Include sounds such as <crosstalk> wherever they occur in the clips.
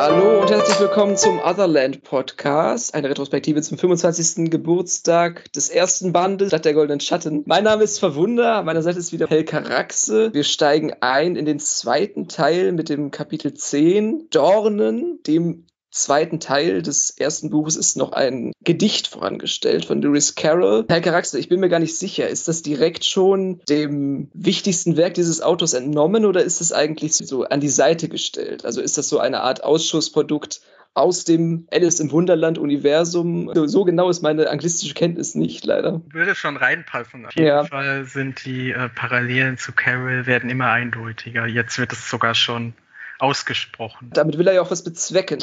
Hallo und herzlich willkommen zum Otherland Podcast, eine Retrospektive zum 25. Geburtstag des ersten Bandes Stadt der Goldenen Schatten. Mein Name ist Verwunder, meiner Seite ist wieder Helka Raxe. Wir steigen ein in den zweiten Teil mit dem Kapitel 10, Dornen, dem zweiten Teil des ersten Buches ist noch ein Gedicht vorangestellt von Lewis Carroll. Herr Charakter, ich bin mir gar nicht sicher, ist das direkt schon dem wichtigsten Werk dieses Autors entnommen oder ist es eigentlich so an die Seite gestellt? Also ist das so eine Art Ausschussprodukt aus dem Alice im Wunderland Universum. So genau ist meine anglistische Kenntnis nicht, leider. Würde schon reinpassen. Auf jeden ja. Fall sind die äh, Parallelen zu Carol werden immer eindeutiger. Jetzt wird es sogar schon ausgesprochen. Damit will er ja auch was bezwecken.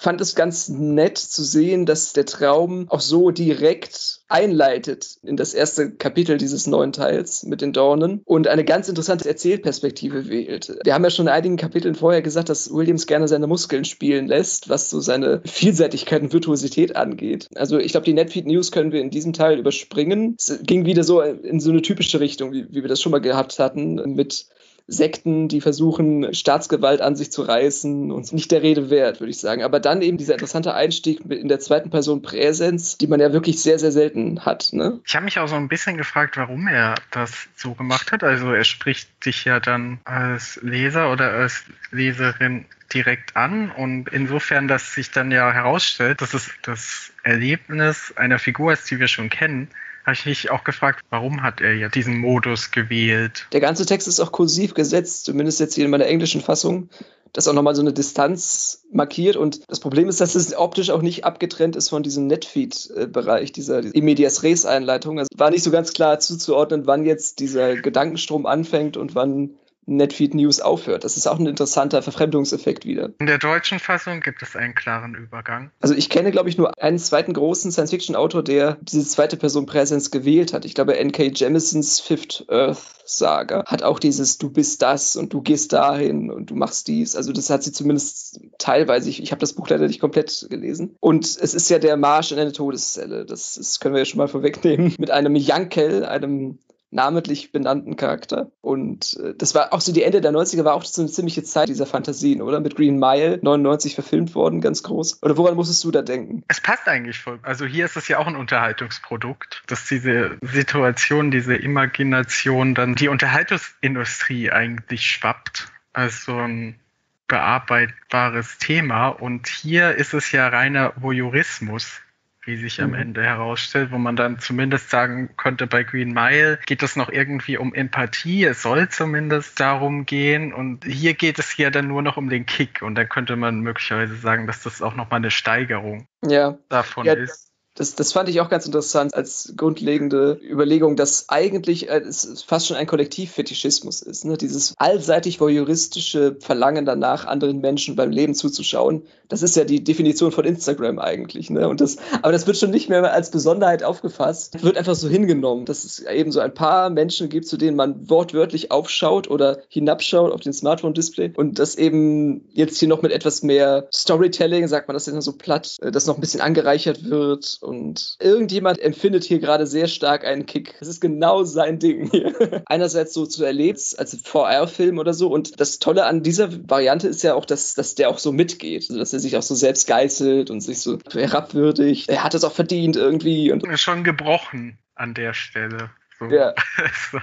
Fand es ganz nett zu sehen, dass der Traum auch so direkt einleitet in das erste Kapitel dieses neuen Teils mit den Dornen und eine ganz interessante Erzählperspektive wählt. Wir haben ja schon in einigen Kapiteln vorher gesagt, dass Williams gerne seine Muskeln spielen lässt, was so seine Vielseitigkeit und Virtuosität angeht. Also ich glaube, die Netfeed News können wir in diesem Teil überspringen. Es ging wieder so in so eine typische Richtung, wie, wie wir das schon mal gehabt hatten, mit Sekten, die versuchen, Staatsgewalt an sich zu reißen und nicht der Rede wert, würde ich sagen. Aber dann eben dieser interessante Einstieg in der zweiten Person Präsenz, die man ja wirklich sehr, sehr selten hat. Ne? Ich habe mich auch so ein bisschen gefragt, warum er das so gemacht hat. Also er spricht dich ja dann als Leser oder als Leserin direkt an und insofern, dass sich dann ja herausstellt, dass es das Erlebnis einer Figur ist, die wir schon kennen, habe ich mich auch gefragt, warum hat er ja diesen Modus gewählt? Der ganze Text ist auch kursiv gesetzt, zumindest jetzt hier in meiner englischen Fassung das auch nochmal so eine Distanz markiert. Und das Problem ist, dass es optisch auch nicht abgetrennt ist von diesem Netfeed-Bereich, dieser Immedias Res-Einleitung. Also war nicht so ganz klar zuzuordnen, wann jetzt dieser Gedankenstrom anfängt und wann Netfeed News aufhört. Das ist auch ein interessanter Verfremdungseffekt wieder. In der deutschen Fassung gibt es einen klaren Übergang. Also ich kenne, glaube ich, nur einen zweiten großen Science-Fiction-Autor, der diese zweite Person Präsenz gewählt hat. Ich glaube, N.K. Jemisons Fifth Earth Saga hat auch dieses Du bist das und du gehst dahin und du machst dies. Also das hat sie zumindest teilweise. Ich, ich habe das Buch leider nicht komplett gelesen. Und es ist ja der Marsch in eine Todeszelle. Das, das können wir ja schon mal vorwegnehmen. Mit einem Jankel, einem namentlich benannten Charakter. Und äh, das war auch so die Ende der 90er, war auch so eine ziemliche Zeit dieser Fantasien, oder? Mit Green Mile, 99 verfilmt worden, ganz groß. Oder woran musstest du da denken? Es passt eigentlich voll. Also hier ist es ja auch ein Unterhaltungsprodukt, dass diese Situation, diese Imagination dann die Unterhaltungsindustrie eigentlich schwappt. Also ein bearbeitbares Thema. Und hier ist es ja reiner Voyeurismus wie sich am mhm. Ende herausstellt, wo man dann zumindest sagen könnte, bei Green Mile geht es noch irgendwie um Empathie, es soll zumindest darum gehen und hier geht es ja dann nur noch um den Kick und da könnte man möglicherweise sagen, dass das auch nochmal eine Steigerung ja. davon ja, ist. Das, das fand ich auch ganz interessant als grundlegende Überlegung, dass eigentlich äh, es fast schon ein Kollektivfetischismus ist. Ne? Dieses allseitig voyeuristische Verlangen danach, anderen Menschen beim Leben zuzuschauen. Das ist ja die Definition von Instagram eigentlich. Ne? Und das, aber das wird schon nicht mehr als Besonderheit aufgefasst. Wird einfach so hingenommen, dass es eben so ein paar Menschen gibt, zu denen man wortwörtlich aufschaut oder hinabschaut auf den Smartphone-Display. Und das eben jetzt hier noch mit etwas mehr Storytelling, sagt man das immer so platt, äh, das noch ein bisschen angereichert wird und irgendjemand empfindet hier gerade sehr stark einen Kick. Es ist genau sein Ding hier. <laughs> Einerseits so zu erleben, als VR-Film oder so. Und das Tolle an dieser Variante ist ja auch, dass, dass der auch so mitgeht. Also, dass er sich auch so selbst geißelt und sich so herabwürdigt. Er hat es auch verdient irgendwie. Und Schon gebrochen an der Stelle. So. Ja. <laughs> so.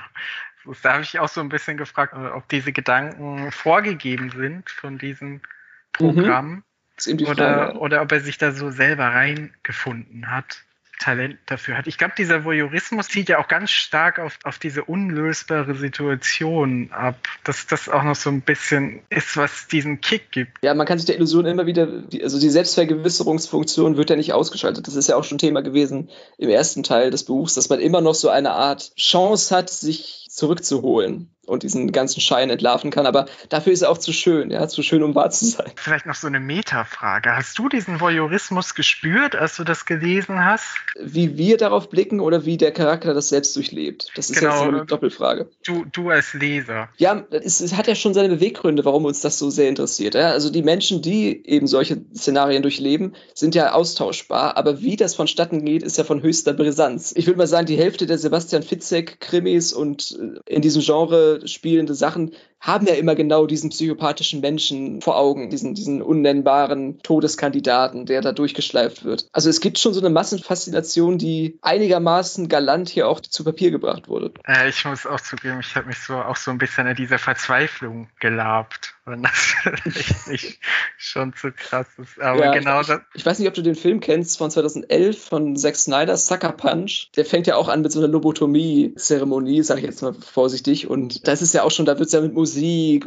Da habe ich auch so ein bisschen gefragt, ob diese Gedanken vorgegeben sind von diesem Programm. Mhm. Oder, oder ob er sich da so selber reingefunden hat. Talent dafür hat. Ich glaube, dieser Voyeurismus zieht ja auch ganz stark auf, auf diese unlösbare Situation ab, dass das auch noch so ein bisschen ist, was diesen Kick gibt. Ja, man kann sich der Illusion immer wieder, also die Selbstvergewisserungsfunktion wird ja nicht ausgeschaltet. Das ist ja auch schon Thema gewesen im ersten Teil des Buchs, dass man immer noch so eine Art Chance hat, sich zurückzuholen und diesen ganzen Schein entlarven kann. Aber dafür ist er auch zu schön, ja, zu schön, um wahr zu sein. Vielleicht noch so eine Metafrage. Hast du diesen Voyeurismus gespürt, als du das gelesen hast? Wie wir darauf blicken oder wie der Charakter das selbst durchlebt? Das ist genau, jetzt so eine Doppelfrage. Du, du als Leser. Ja, es, es, hat ja schon seine Beweggründe, warum uns das so sehr interessiert. Ja? Also die Menschen, die eben solche Szenarien durchleben, sind ja austauschbar. Aber wie das vonstatten geht, ist ja von höchster Brisanz. Ich würde mal sagen, die Hälfte der Sebastian Fitzek-Krimis und äh, in diesem Genre spielende Sachen haben ja immer genau diesen psychopathischen Menschen vor Augen, diesen, diesen unnennbaren Todeskandidaten, der da durchgeschleift wird. Also es gibt schon so eine Massenfaszination, die einigermaßen galant hier auch zu Papier gebracht wurde. Äh, ich muss auch zugeben, ich habe mich so auch so ein bisschen in dieser Verzweiflung gelabt wenn das <laughs> vielleicht nicht schon zu krass ist. Aber ja, genau ich, das. Ich weiß nicht, ob du den Film kennst von 2011 von Zack Snyder, Sucker Punch. Der fängt ja auch an mit so einer Lobotomie-Zeremonie, sage ich jetzt mal vorsichtig. Und das ist ja auch schon, da wird es ja mit Musik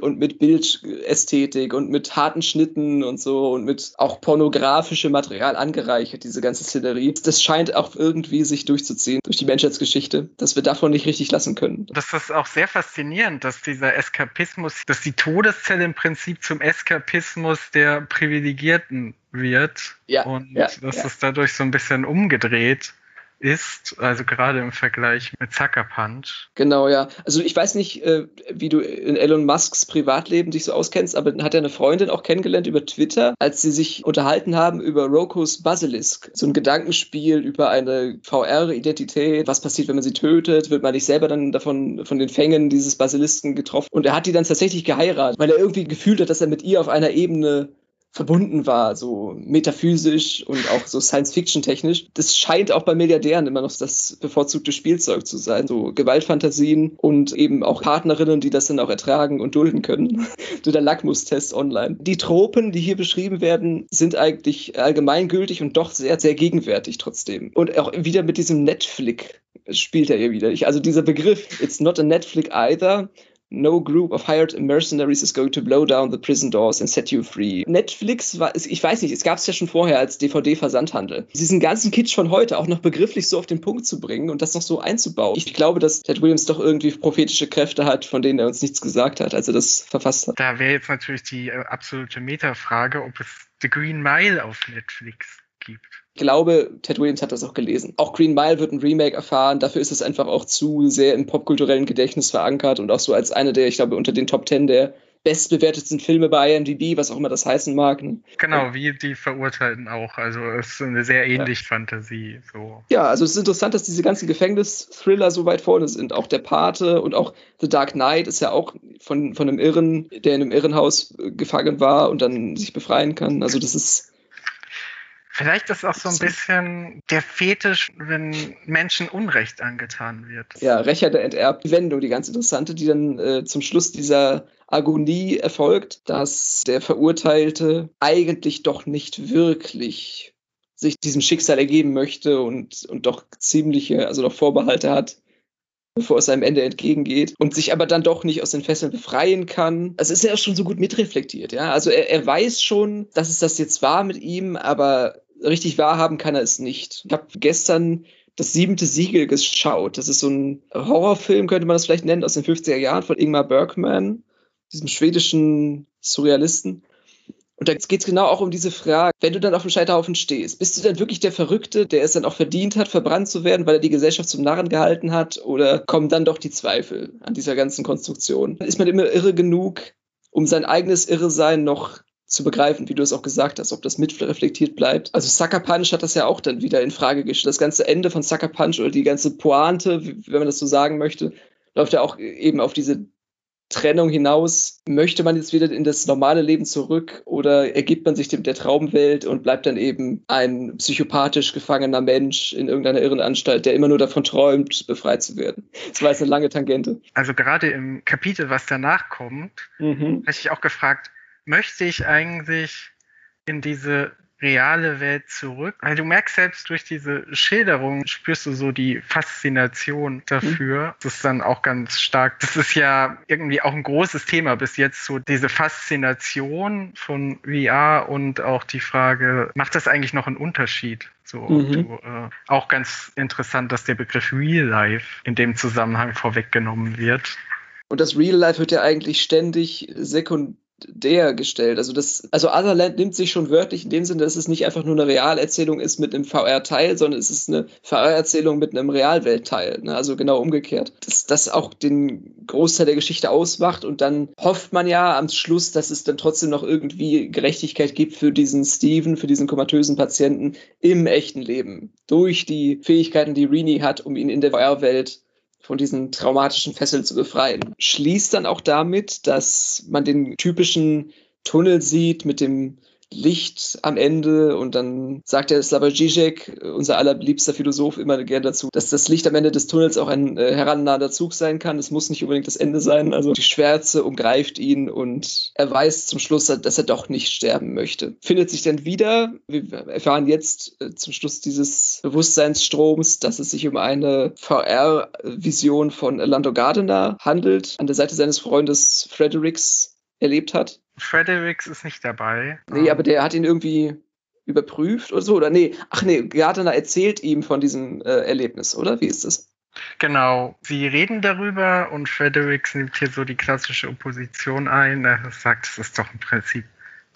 und mit Bildästhetik und mit harten Schnitten und so und mit auch pornografischem Material angereichert, diese ganze Szenerie. Das scheint auch irgendwie sich durchzuziehen durch die Menschheitsgeschichte, dass wir davon nicht richtig lassen können. Das ist auch sehr faszinierend, dass dieser Eskapismus, dass die Todeszelle im Prinzip zum Eskapismus der Privilegierten wird. Ja, und ja, dass ja. es dadurch so ein bisschen umgedreht ist, also gerade im Vergleich mit Sucker Punch. Genau, ja. Also ich weiß nicht, äh, wie du in Elon Musks Privatleben dich so auskennst, aber hat er eine Freundin auch kennengelernt über Twitter, als sie sich unterhalten haben über Rokos Basilisk. So ein Gedankenspiel über eine VR-Identität. Was passiert, wenn man sie tötet? Wird man nicht selber dann davon, von den Fängen dieses Basilisken getroffen? Und er hat die dann tatsächlich geheiratet, weil er irgendwie gefühlt hat, dass er mit ihr auf einer Ebene verbunden war, so metaphysisch und auch so Science-Fiction-technisch. Das scheint auch bei Milliardären immer noch das bevorzugte Spielzeug zu sein. So Gewaltfantasien und eben auch Partnerinnen, die das dann auch ertragen und dulden können. <laughs> so der Lackmustest online. Die Tropen, die hier beschrieben werden, sind eigentlich allgemeingültig und doch sehr, sehr gegenwärtig trotzdem. Und auch wieder mit diesem Netflix spielt er hier wieder. Ich, also dieser Begriff, it's not a Netflix either, No group of hired mercenaries is going to blow down the prison doors and set you free. Netflix war, ich weiß nicht, es gab es ja schon vorher als DVD-Versandhandel. Diesen ganzen Kitsch von heute auch noch begrifflich so auf den Punkt zu bringen und das noch so einzubauen. Ich glaube, dass Ted Williams doch irgendwie prophetische Kräfte hat, von denen er uns nichts gesagt hat, als er das verfasst hat. Da wäre jetzt natürlich die äh, absolute Metafrage, ob es The Green Mile auf Netflix gibt glaube, Ted Williams hat das auch gelesen. Auch Green Mile wird ein Remake erfahren. Dafür ist es einfach auch zu sehr im popkulturellen Gedächtnis verankert und auch so als eine der, ich glaube, unter den Top Ten der bestbewertetsten Filme bei IMDb, was auch immer das heißen mag. Ne? Genau, wie die Verurteilten auch. Also es ist eine sehr ähnliche ja. Fantasie. So. Ja, also es ist interessant, dass diese ganzen Gefängnis-Thriller so weit vorne sind. Auch Der Pate und auch The Dark Knight ist ja auch von, von einem Irren, der in einem Irrenhaus gefangen war und dann sich befreien kann. Also das ist Vielleicht ist auch so ein bisschen der Fetisch, wenn Menschen Unrecht angetan wird. Ja, Rächer der enterbten Wendung, die ganz interessante, die dann äh, zum Schluss dieser Agonie erfolgt, dass der Verurteilte eigentlich doch nicht wirklich sich diesem Schicksal ergeben möchte und, und doch ziemliche, also doch Vorbehalte hat, bevor es seinem Ende entgegengeht und sich aber dann doch nicht aus den Fesseln befreien kann. Also ist er schon so gut mitreflektiert, ja. Also er, er weiß schon, dass es das jetzt war mit ihm, aber richtig wahrhaben kann er es nicht. Ich habe gestern das siebente Siegel geschaut. Das ist so ein Horrorfilm, könnte man das vielleicht nennen, aus den 50er Jahren von Ingmar Bergman, diesem schwedischen Surrealisten. Und da geht es genau auch um diese Frage, wenn du dann auf dem Scheiterhaufen stehst, bist du dann wirklich der Verrückte, der es dann auch verdient hat, verbrannt zu werden, weil er die Gesellschaft zum Narren gehalten hat? Oder kommen dann doch die Zweifel an dieser ganzen Konstruktion? Ist man immer irre genug, um sein eigenes Irresein noch zu begreifen, wie du es auch gesagt hast, ob das mitreflektiert bleibt. Also Sucker Punch hat das ja auch dann wieder in Frage gestellt. Das ganze Ende von Sucker Punch oder die ganze Pointe, wenn man das so sagen möchte, läuft ja auch eben auf diese Trennung hinaus. Möchte man jetzt wieder in das normale Leben zurück oder ergibt man sich dem der Traumwelt und bleibt dann eben ein psychopathisch gefangener Mensch in irgendeiner Irrenanstalt, der immer nur davon träumt, befreit zu werden? Das war jetzt eine lange Tangente. Also gerade im Kapitel, was danach kommt, mhm. habe ich auch gefragt, möchte ich eigentlich in diese reale Welt zurück. Weil du merkst selbst durch diese Schilderung, spürst du so die Faszination dafür. Mhm. Das ist dann auch ganz stark. Das ist ja irgendwie auch ein großes Thema bis jetzt, so diese Faszination von VR und auch die Frage, macht das eigentlich noch einen Unterschied? So, mhm. du, äh, auch ganz interessant, dass der Begriff Real Life in dem Zusammenhang vorweggenommen wird. Und das Real Life wird ja eigentlich ständig sekundär der gestellt. Also das, also Otherland nimmt sich schon wörtlich in dem Sinne, dass es nicht einfach nur eine Realerzählung ist mit einem VR-Teil, sondern es ist eine VR-Erzählung mit einem Realweltteil. Ne? Also genau umgekehrt. Dass das auch den Großteil der Geschichte ausmacht und dann hofft man ja am Schluss, dass es dann trotzdem noch irgendwie Gerechtigkeit gibt für diesen Steven, für diesen komatösen Patienten im echten Leben. Durch die Fähigkeiten, die Rini hat, um ihn in der VR-Welt von diesen traumatischen Fesseln zu befreien. Schließt dann auch damit, dass man den typischen Tunnel sieht mit dem Licht am Ende und dann sagt der Slavoj Žižek, unser allerliebster Philosoph, immer gerne dazu, dass das Licht am Ende des Tunnels auch ein äh, herannahender Zug sein kann. Es muss nicht unbedingt das Ende sein. Also die Schwärze umgreift ihn und er weiß zum Schluss, dass er doch nicht sterben möchte. Findet sich dann wieder, wir erfahren jetzt äh, zum Schluss dieses Bewusstseinsstroms, dass es sich um eine VR-Vision von Lando Gardiner handelt, an der Seite seines Freundes Fredericks erlebt hat. Fredericks ist nicht dabei. Nee, aber der hat ihn irgendwie überprüft oder so. Oder nee, ach nee, Gardner erzählt ihm von diesem äh, Erlebnis, oder? Wie ist das? Genau, sie reden darüber und Fredericks nimmt hier so die klassische Opposition ein. Er sagt, es ist doch im Prinzip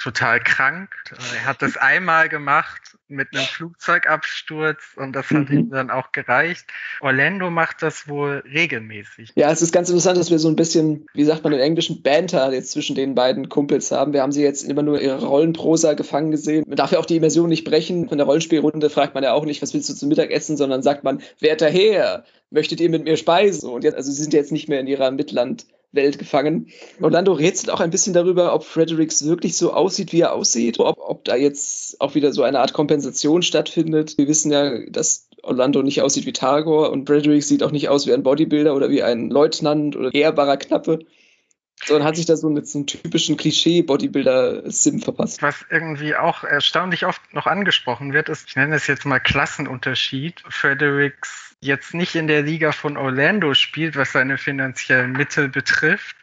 total krank. Er hat das einmal gemacht mit einem Flugzeugabsturz und das hat mhm. ihm dann auch gereicht. Orlando macht das wohl regelmäßig. Ja, es ist ganz interessant, dass wir so ein bisschen, wie sagt man im Englischen, Banter jetzt zwischen den beiden Kumpels haben. Wir haben sie jetzt immer nur ihre Rollenprosa gefangen gesehen. Man darf ja auch die Immersion nicht brechen. Von der Rollenspielrunde fragt man ja auch nicht, was willst du zum Mittagessen, sondern sagt man, werter Herr, möchtet ihr mit mir speisen? Und jetzt, also sie sind jetzt nicht mehr in ihrer Midland- Welt gefangen. Orlando rätselt auch ein bisschen darüber, ob Fredericks wirklich so aussieht, wie er aussieht, ob, ob da jetzt auch wieder so eine Art Kompensation stattfindet. Wir wissen ja, dass Orlando nicht aussieht wie Targor und Frederick sieht auch nicht aus wie ein Bodybuilder oder wie ein Leutnant oder ehrbarer Knappe sondern hat sich da so mit so einem typischen Klischee-Bodybuilder-Sim verpasst. Was irgendwie auch erstaunlich oft noch angesprochen wird, ist, ich nenne es jetzt mal Klassenunterschied. Fredericks jetzt nicht in der Liga von Orlando spielt, was seine finanziellen Mittel betrifft,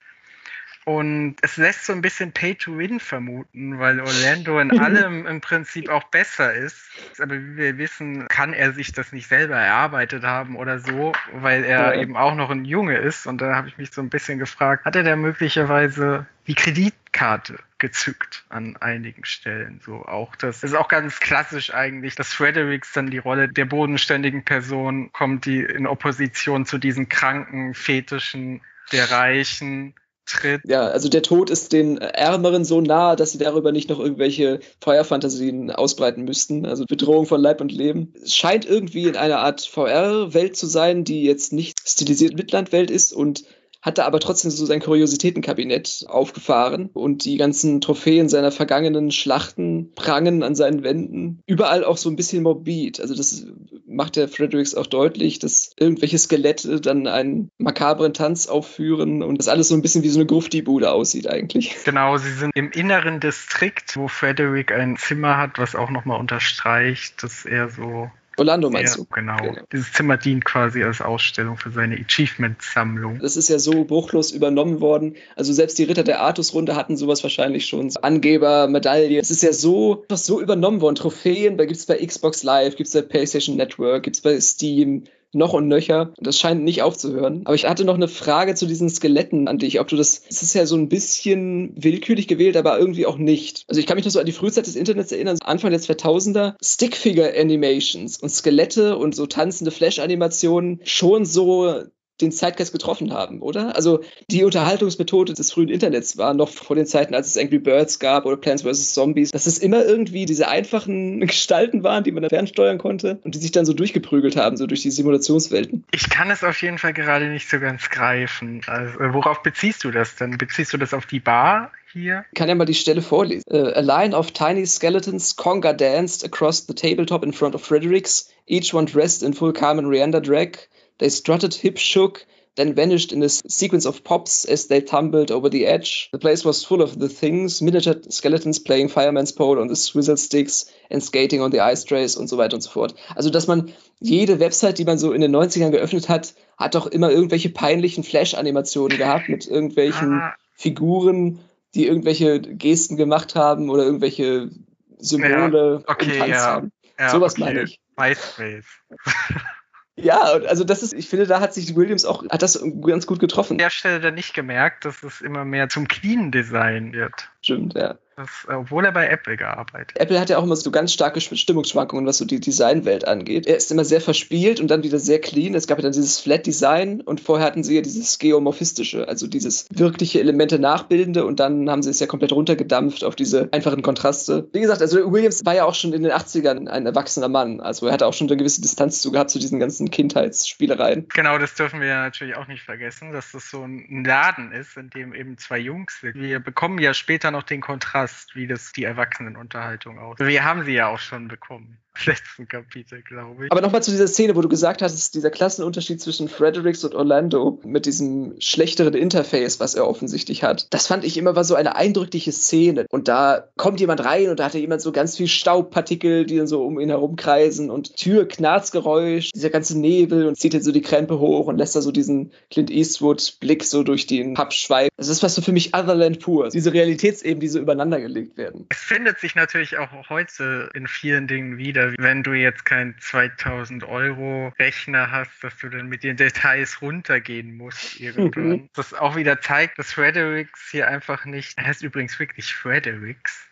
und es lässt so ein bisschen Pay to Win vermuten, weil Orlando in <laughs> allem im Prinzip auch besser ist. Aber wie wir wissen, kann er sich das nicht selber erarbeitet haben oder so, weil er eben auch noch ein Junge ist. Und da habe ich mich so ein bisschen gefragt, hat er da möglicherweise die Kreditkarte gezückt an einigen Stellen. So auch das, das ist auch ganz klassisch eigentlich, dass Fredericks dann die Rolle der bodenständigen Person kommt, die in Opposition zu diesen kranken Fetischen der Reichen tritt. Ja, also der Tod ist den Ärmeren so nah, dass sie darüber nicht noch irgendwelche Feuerfantasien ausbreiten müssten. Also Bedrohung von Leib und Leben. Es scheint irgendwie in einer Art VR-Welt zu sein, die jetzt nicht stilisiert Midland-Welt ist und hat da aber trotzdem so sein Kuriositätenkabinett aufgefahren und die ganzen Trophäen seiner vergangenen Schlachten prangen an seinen Wänden. Überall auch so ein bisschen morbid. Also das macht der Fredericks auch deutlich, dass irgendwelche Skelette dann einen makabren Tanz aufführen und das alles so ein bisschen wie so eine Grufti-Bude aussieht eigentlich. Genau, sie sind im inneren Distrikt, wo Frederick ein Zimmer hat, was auch nochmal unterstreicht, dass er so Orlando meinst ja, du? Genau. genau. Dieses Zimmer dient quasi als Ausstellung für seine Achievement-Sammlung. Das ist ja so bruchlos übernommen worden. Also selbst die Ritter der Artus-Runde hatten sowas wahrscheinlich schon. Angeber, Medaille. Es ist ja so, so übernommen worden. Trophäen, da gibt es bei Xbox Live, gibt es bei PlayStation Network, gibt es bei Steam noch und nöcher. Das scheint nicht aufzuhören. Aber ich hatte noch eine Frage zu diesen Skeletten an dich, ob du das, es ist ja so ein bisschen willkürlich gewählt, aber irgendwie auch nicht. Also ich kann mich noch so an die Frühzeit des Internets erinnern, Anfang der 2000er, Stickfigure-Animations und Skelette und so tanzende Flash-Animationen schon so den Zeitgeist getroffen haben, oder? Also die Unterhaltungsmethode des frühen Internets war noch vor den Zeiten, als es Angry Birds gab oder Plants vs. Zombies, dass es immer irgendwie diese einfachen <laughs> Gestalten waren, die man dann fernsteuern konnte und die sich dann so durchgeprügelt haben, so durch die Simulationswelten. Ich kann es auf jeden Fall gerade nicht so ganz greifen. Also, worauf beziehst du das denn? Beziehst du das auf die Bar hier? Ich kann ja mal die Stelle vorlesen. Uh, a line of tiny skeletons conga danced across the tabletop in front of Fredericks, each one dressed in full Carmen Rianda drag. They strutted, hip shook, then vanished in a sequence of pops as they tumbled over the edge. The place was full of the things, miniature skeletons playing fireman's pole on the swizzle sticks and skating on the ice trays und so weiter und so fort. Also, dass man jede Website, die man so in den 90ern geöffnet hat, hat doch immer irgendwelche peinlichen Flash-Animationen gehabt mit irgendwelchen. Figuren, die irgendwelche Gesten gemacht haben oder irgendwelche Symbole ja, okay, ja. haben. Ja, Sowas okay. meine ich. MySpace. <laughs> Ja, also das ist, ich finde, da hat sich Williams auch, hat das ganz gut getroffen. An der Stelle dann nicht gemerkt, dass es immer mehr zum Clean Design wird. Stimmt, ja. Das, obwohl er bei Apple gearbeitet hat. Apple hat ja auch immer so ganz starke Stimmungsschwankungen, was so die Designwelt angeht. Er ist immer sehr verspielt und dann wieder sehr clean. Es gab ja dann dieses Flat Design und vorher hatten sie ja dieses Geomorphistische, also dieses wirkliche Elemente nachbildende und dann haben sie es ja komplett runtergedampft auf diese einfachen Kontraste. Wie gesagt, also Williams war ja auch schon in den 80ern ein erwachsener Mann. Also er hatte auch schon eine gewisse Distanz zu gehabt zu diesen ganzen Kindheitsspielereien. Genau, das dürfen wir ja natürlich auch nicht vergessen, dass das so ein Laden ist, in dem eben zwei Jungs sind. Wir bekommen ja später noch den Kontrast, wie das die Erwachsenenunterhaltung aussieht. Wir haben sie ja auch schon bekommen letzten Kapitel, glaube ich. Aber nochmal zu dieser Szene, wo du gesagt hast, dieser Klassenunterschied zwischen Fredericks und Orlando mit diesem schlechteren Interface, was er offensichtlich hat. Das fand ich immer war so eine eindrückliche Szene. Und da kommt jemand rein und da hat er jemand so ganz viel Staubpartikel, die dann so um ihn herum kreisen und Tür, Knarzgeräusch, dieser ganze Nebel und zieht dann so die Krempe hoch und lässt da so diesen Clint Eastwood-Blick so durch den Pub schweifen. Das ist was so für mich Otherland pur. Diese Realitätsebenen, die so übereinander gelegt werden. Es findet sich natürlich auch heute in vielen Dingen wieder wenn du jetzt keinen 2000 Euro Rechner hast, dass du dann mit den Details runtergehen musst irgendwann. Mhm. <laughs> das auch wieder zeigt, dass Fredericks hier einfach nicht, er heißt übrigens wirklich Fredericks,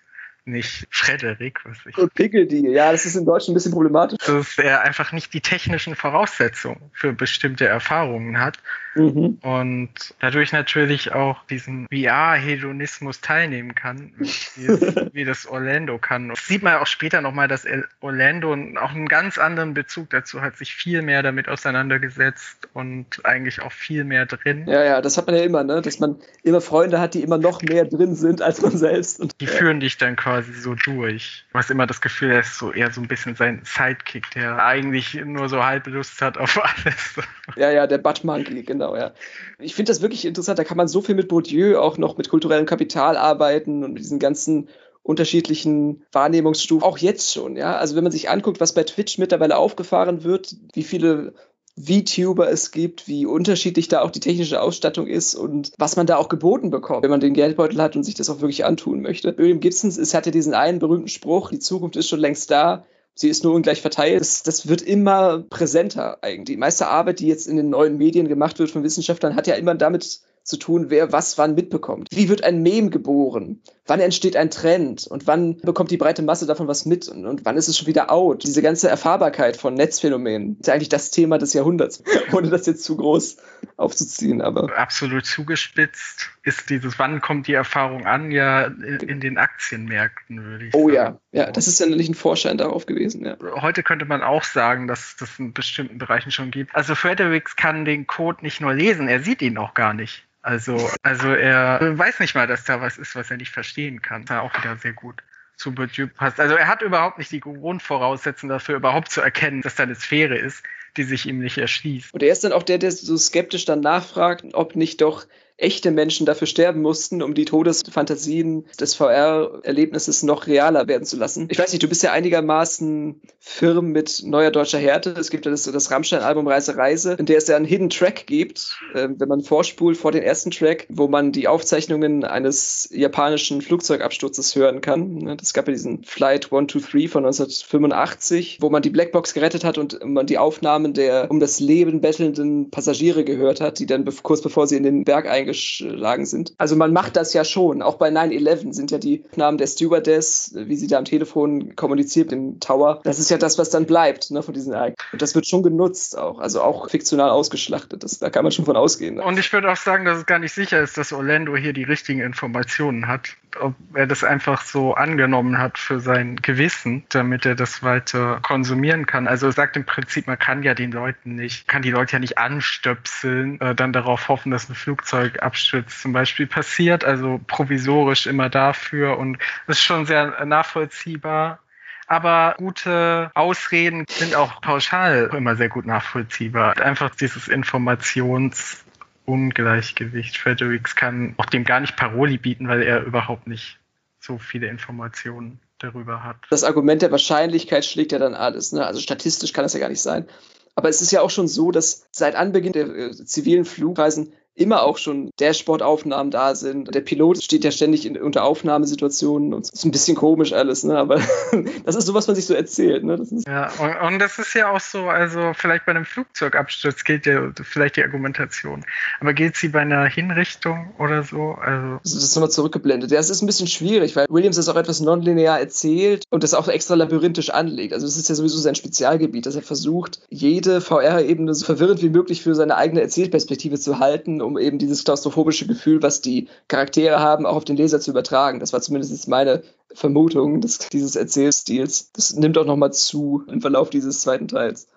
nicht Frederik, was ich. Und Pickeldy, ja, das ist in Deutschland ein bisschen problematisch. Dass er einfach nicht die technischen Voraussetzungen für bestimmte Erfahrungen hat mhm. und dadurch natürlich auch diesen VR-Hedonismus teilnehmen kann, <laughs> wie, es, wie, das Orlando kann. Das sieht man ja auch später nochmal, dass Orlando auch einen ganz anderen Bezug dazu hat, sich viel mehr damit auseinandergesetzt und eigentlich auch viel mehr drin. Ja, ja, das hat man ja immer, ne? dass man immer Freunde hat, die immer noch mehr drin sind als man selbst. Und, die führen dich dann quasi so durch. Du hast immer das Gefühl, er ist so eher so ein bisschen sein Sidekick, der eigentlich nur so halb Lust hat auf <laughs> alles. Ja, ja, der Butt Monkey, genau genau, ja. Ich finde das wirklich interessant. Da kann man so viel mit Bourdieu auch noch mit kulturellem Kapital arbeiten und mit diesen ganzen unterschiedlichen Wahrnehmungsstufen. Auch jetzt schon, ja. Also wenn man sich anguckt, was bei Twitch mittlerweile aufgefahren wird, wie viele VTuber es gibt, wie unterschiedlich da auch die technische Ausstattung ist und was man da auch geboten bekommt, wenn man den Geldbeutel hat und sich das auch wirklich antun möchte. William Gibson ist, hat ja diesen einen berühmten Spruch, die Zukunft ist schon längst da, sie ist nur ungleich verteilt. Das, das, wird immer präsenter eigentlich. Die meiste Arbeit, die jetzt in den neuen Medien gemacht wird von Wissenschaftlern, hat ja immer damit zu tun, wer was wann mitbekommt. Wie wird ein Mem geboren? Wann entsteht ein Trend? Und wann bekommt die breite Masse davon was mit? Und, und wann ist es schon wieder out? Diese ganze Erfahrbarkeit von Netzphänomenen ist ja eigentlich das Thema des Jahrhunderts, <laughs> ohne das jetzt zu groß aufzuziehen. Aber absolut zugespitzt ist dieses, wann kommt die Erfahrung an, ja in, den Aktienmärkten, würde ich oh, sagen. Oh ja, ja, das ist ja nicht ein Vorschein darauf gewesen. Ja. Heute könnte man auch sagen, dass das in bestimmten Bereichen schon gibt. Also Fredericks kann den Code nicht nur lesen, er sieht ihn auch gar nicht. Also, also er weiß nicht mal, dass da was ist, was er nicht verstehen kann. Das ist auch wieder sehr gut zu Bourdieu passt. Also er hat überhaupt nicht die Grundvoraussetzungen dafür, überhaupt zu erkennen, dass da eine Sphäre ist, die sich ihm nicht erschließt. Und er ist dann auch der, der so skeptisch dann nachfragt, ob nicht doch echte Menschen dafür sterben mussten, um die Todesfantasien des VR-Erlebnisses noch realer werden zu lassen. Ich weiß nicht, du bist ja einigermaßen firm mit neuer deutscher Härte. Es gibt ja das, das Rammstein-Album Reise Reise, in der es ja einen Hidden Track gibt, äh, wenn man vorspult vor den ersten Track, wo man die Aufzeichnungen eines japanischen Flugzeugabsturzes hören kann. Das gab ja diesen Flight 123 von 1985, wo man die Blackbox gerettet hat und man die Aufnahmen der um das Leben bettelnden Passagiere gehört hat, die dann kurz bevor sie in den Berg eingehen eingeschlagen sind. Also man macht das ja schon. Auch bei 9-11 sind ja die Namen der Stewardess, wie sie da am Telefon kommuniziert im Tower. Das ist ja das, was dann bleibt ne, von diesen Ereignissen. Und das wird schon genutzt auch. Also auch fiktional ausgeschlachtet. Das, da kann man schon von ausgehen. Ne? Und ich würde auch sagen, dass es gar nicht sicher ist, dass Orlando hier die richtigen Informationen hat. Ob er das einfach so angenommen hat für sein Gewissen, damit er das weiter konsumieren kann. Also er sagt im Prinzip, man kann ja den Leuten nicht, kann die Leute ja nicht anstöpseln, äh, dann darauf hoffen, dass ein Flugzeug Absturz zum Beispiel passiert, also provisorisch immer dafür und das ist schon sehr nachvollziehbar. Aber gute Ausreden sind auch pauschal immer sehr gut nachvollziehbar. Einfach dieses Informationsungleichgewicht. Fredericks kann auch dem gar nicht Paroli bieten, weil er überhaupt nicht so viele Informationen darüber hat. Das Argument der Wahrscheinlichkeit schlägt ja dann alles. Ne? Also statistisch kann das ja gar nicht sein. Aber es ist ja auch schon so, dass seit Anbeginn der äh, zivilen Flugreisen immer auch schon Dashboard-Aufnahmen da sind. Der Pilot steht ja ständig in, unter Aufnahmesituationen und es ist ein bisschen komisch alles, ne? Aber <laughs> das ist so, was man sich so erzählt, ne? Ja, und, und, das ist ja auch so, also vielleicht bei einem Flugzeugabsturz gilt ja vielleicht die Argumentation. Aber gilt sie bei einer Hinrichtung oder so? Also das ist nochmal zurückgeblendet. Ja, es ist ein bisschen schwierig, weil Williams das auch etwas nonlinear erzählt und das auch extra labyrinthisch anlegt. Also das ist ja sowieso sein Spezialgebiet, dass er versucht, jede VR-Ebene so verwirrend wie möglich für seine eigene Erzählperspektive zu halten, um eben dieses klaustrophobische Gefühl, was die Charaktere haben, auch auf den Leser zu übertragen. Das war zumindest meine Vermutung des, dieses Erzählstils. Das nimmt auch nochmal zu im Verlauf dieses zweiten Teils.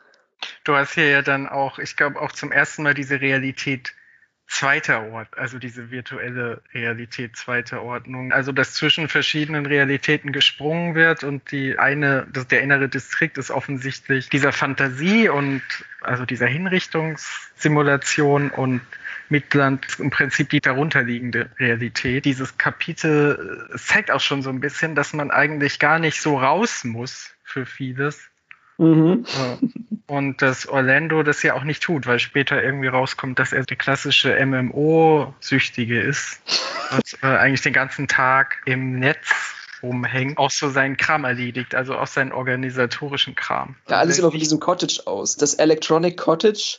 Du hast hier ja dann auch, ich glaube, auch zum ersten Mal diese Realität zweiter Ort, also diese virtuelle Realität zweiter Ordnung. Also dass zwischen verschiedenen Realitäten gesprungen wird und die eine, das, der innere Distrikt ist offensichtlich dieser Fantasie und also dieser Hinrichtungssimulation und Midland im Prinzip die darunterliegende Realität. Dieses Kapitel zeigt auch schon so ein bisschen, dass man eigentlich gar nicht so raus muss für vieles, Mhm. Und dass Orlando das ja auch nicht tut, weil später irgendwie rauskommt, dass er der klassische MMO-Süchtige ist und äh, eigentlich den ganzen Tag im Netz rumhängt, auch so seinen Kram erledigt, also auch seinen organisatorischen Kram. Ja, alles immer von diesem Cottage aus. Das Electronic Cottage,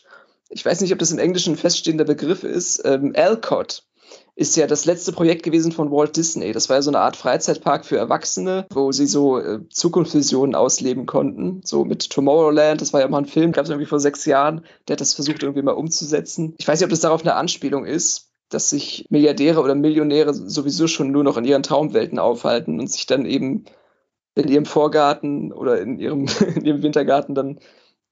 ich weiß nicht, ob das im Englischen ein feststehender Begriff ist, ähm, Alcott ist ja das letzte Projekt gewesen von Walt Disney. Das war ja so eine Art Freizeitpark für Erwachsene, wo sie so äh, Zukunftsvisionen ausleben konnten. So mit Tomorrowland, das war ja mal ein Film, gab es irgendwie vor sechs Jahren, der hat das versucht irgendwie mal umzusetzen. Ich weiß nicht, ob das darauf eine Anspielung ist, dass sich Milliardäre oder Millionäre sowieso schon nur noch in ihren Traumwelten aufhalten und sich dann eben in ihrem Vorgarten oder in ihrem, <laughs> in ihrem Wintergarten dann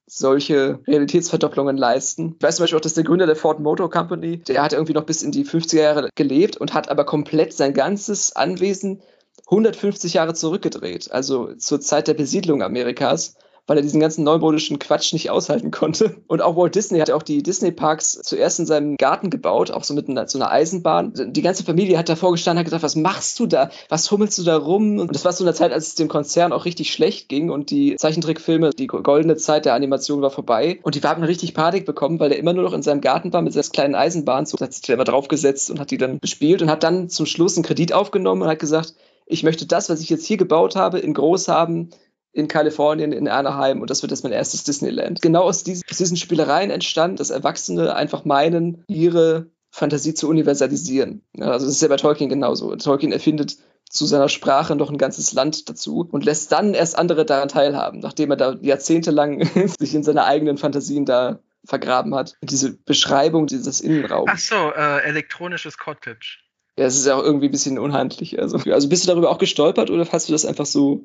solche Realitätsverdopplungen leisten. Ich weiß zum Beispiel auch, dass der Gründer der Ford Motor Company, der hat irgendwie noch bis in die 50er Jahre gelebt und hat aber komplett sein ganzes Anwesen 150 Jahre zurückgedreht, also zur Zeit der Besiedlung Amerikas weil er diesen ganzen neumodischen Quatsch nicht aushalten konnte. Und auch Walt Disney hat auch die Disney-Parks zuerst in seinem Garten gebaut, auch so mit einer, so einer Eisenbahn. Die ganze Familie hat davor gestanden, hat gesagt, was machst du da? Was hummelst du da rum? Und das war so eine Zeit, als es dem Konzern auch richtig schlecht ging und die Zeichentrickfilme, die goldene Zeit der Animation war vorbei. Und die haben richtig Panik bekommen, weil er immer nur noch in seinem Garten war mit seiner kleinen Eisenbahn. So hat sich immer draufgesetzt und hat die dann bespielt und hat dann zum Schluss einen Kredit aufgenommen und hat gesagt, ich möchte das, was ich jetzt hier gebaut habe, in groß haben, in Kalifornien, in Anaheim und das wird jetzt mein erstes Disneyland. Genau aus diesen, aus diesen Spielereien entstand, dass Erwachsene einfach meinen, ihre Fantasie zu universalisieren. Also das ist ja bei Tolkien genauso. Tolkien erfindet zu seiner Sprache noch ein ganzes Land dazu und lässt dann erst andere daran teilhaben, nachdem er da jahrzehntelang <laughs> sich in seine eigenen Fantasien da vergraben hat. Diese Beschreibung dieses Innenraums. Ach so, äh, elektronisches Cottage. Ja, es ist ja auch irgendwie ein bisschen unhandlich. Also, also bist du darüber auch gestolpert oder hast du das einfach so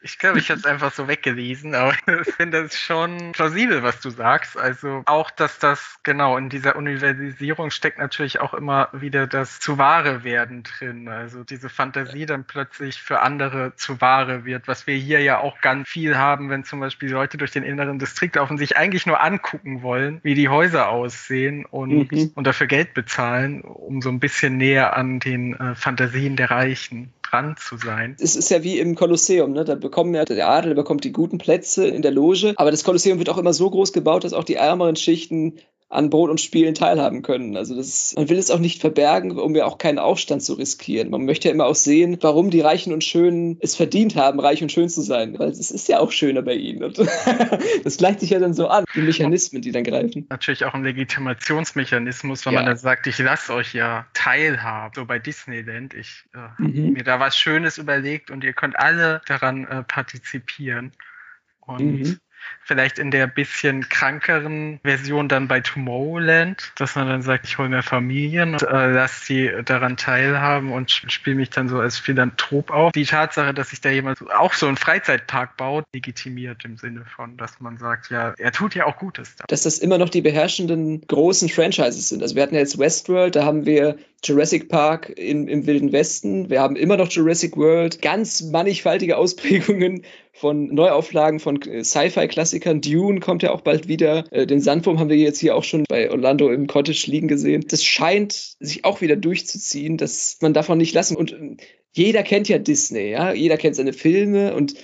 ich glaube, ich habe es einfach so weggelesen, aber <laughs> ich finde es schon plausibel, was du sagst. Also auch, dass das genau in dieser Universalisierung steckt natürlich auch immer wieder das zu Ware werden drin. Also diese Fantasie dann plötzlich für andere zu Ware wird, was wir hier ja auch ganz viel haben, wenn zum Beispiel Leute durch den inneren Distrikt laufen, sich eigentlich nur angucken wollen, wie die Häuser aussehen und, mhm. und dafür Geld bezahlen, um so ein bisschen näher an den äh, Fantasien der Reichen dran zu sein. Es ist ja wie im Kolosseum, ne? Da bekommen ja der Adel bekommt die guten Plätze in der Loge, aber das Kolosseum wird auch immer so groß gebaut, dass auch die ärmeren Schichten an Brot und Spielen teilhaben können. Also das, man will es auch nicht verbergen, um ja auch keinen Aufstand zu riskieren. Man möchte ja immer auch sehen, warum die Reichen und Schönen es verdient haben, reich und schön zu sein. Weil es ist ja auch schöner bei ihnen. Und <laughs> das gleicht sich ja dann so an, die Mechanismen, die dann greifen. Natürlich auch ein Legitimationsmechanismus, wenn ja. man dann sagt, ich lasse euch ja teilhaben. So bei Disneyland, ich äh, mhm. mir da was Schönes überlegt und ihr könnt alle daran äh, partizipieren. Und mhm vielleicht in der bisschen krankeren Version dann bei Tomorrowland, dass man dann sagt, ich hole mir Familien und äh, lasse sie daran teilhaben und spiele mich dann so als Philanthrop auf. Die Tatsache, dass sich da jemand auch so einen Freizeitpark baut, legitimiert im Sinne von, dass man sagt, ja, er tut ja auch Gutes. Da. Dass das immer noch die beherrschenden großen Franchises sind. Also wir hatten ja jetzt Westworld, da haben wir Jurassic Park in, im Wilden Westen. Wir haben immer noch Jurassic World. Ganz mannigfaltige Ausprägungen von Neuauflagen von Sci-Fi-Klassikern. Dune kommt ja auch bald wieder. Äh, den Sandwurm haben wir jetzt hier auch schon bei Orlando im Cottage liegen gesehen. Das scheint sich auch wieder durchzuziehen, dass man davon nicht lassen. Und äh, jeder kennt ja Disney, ja. Jeder kennt seine Filme und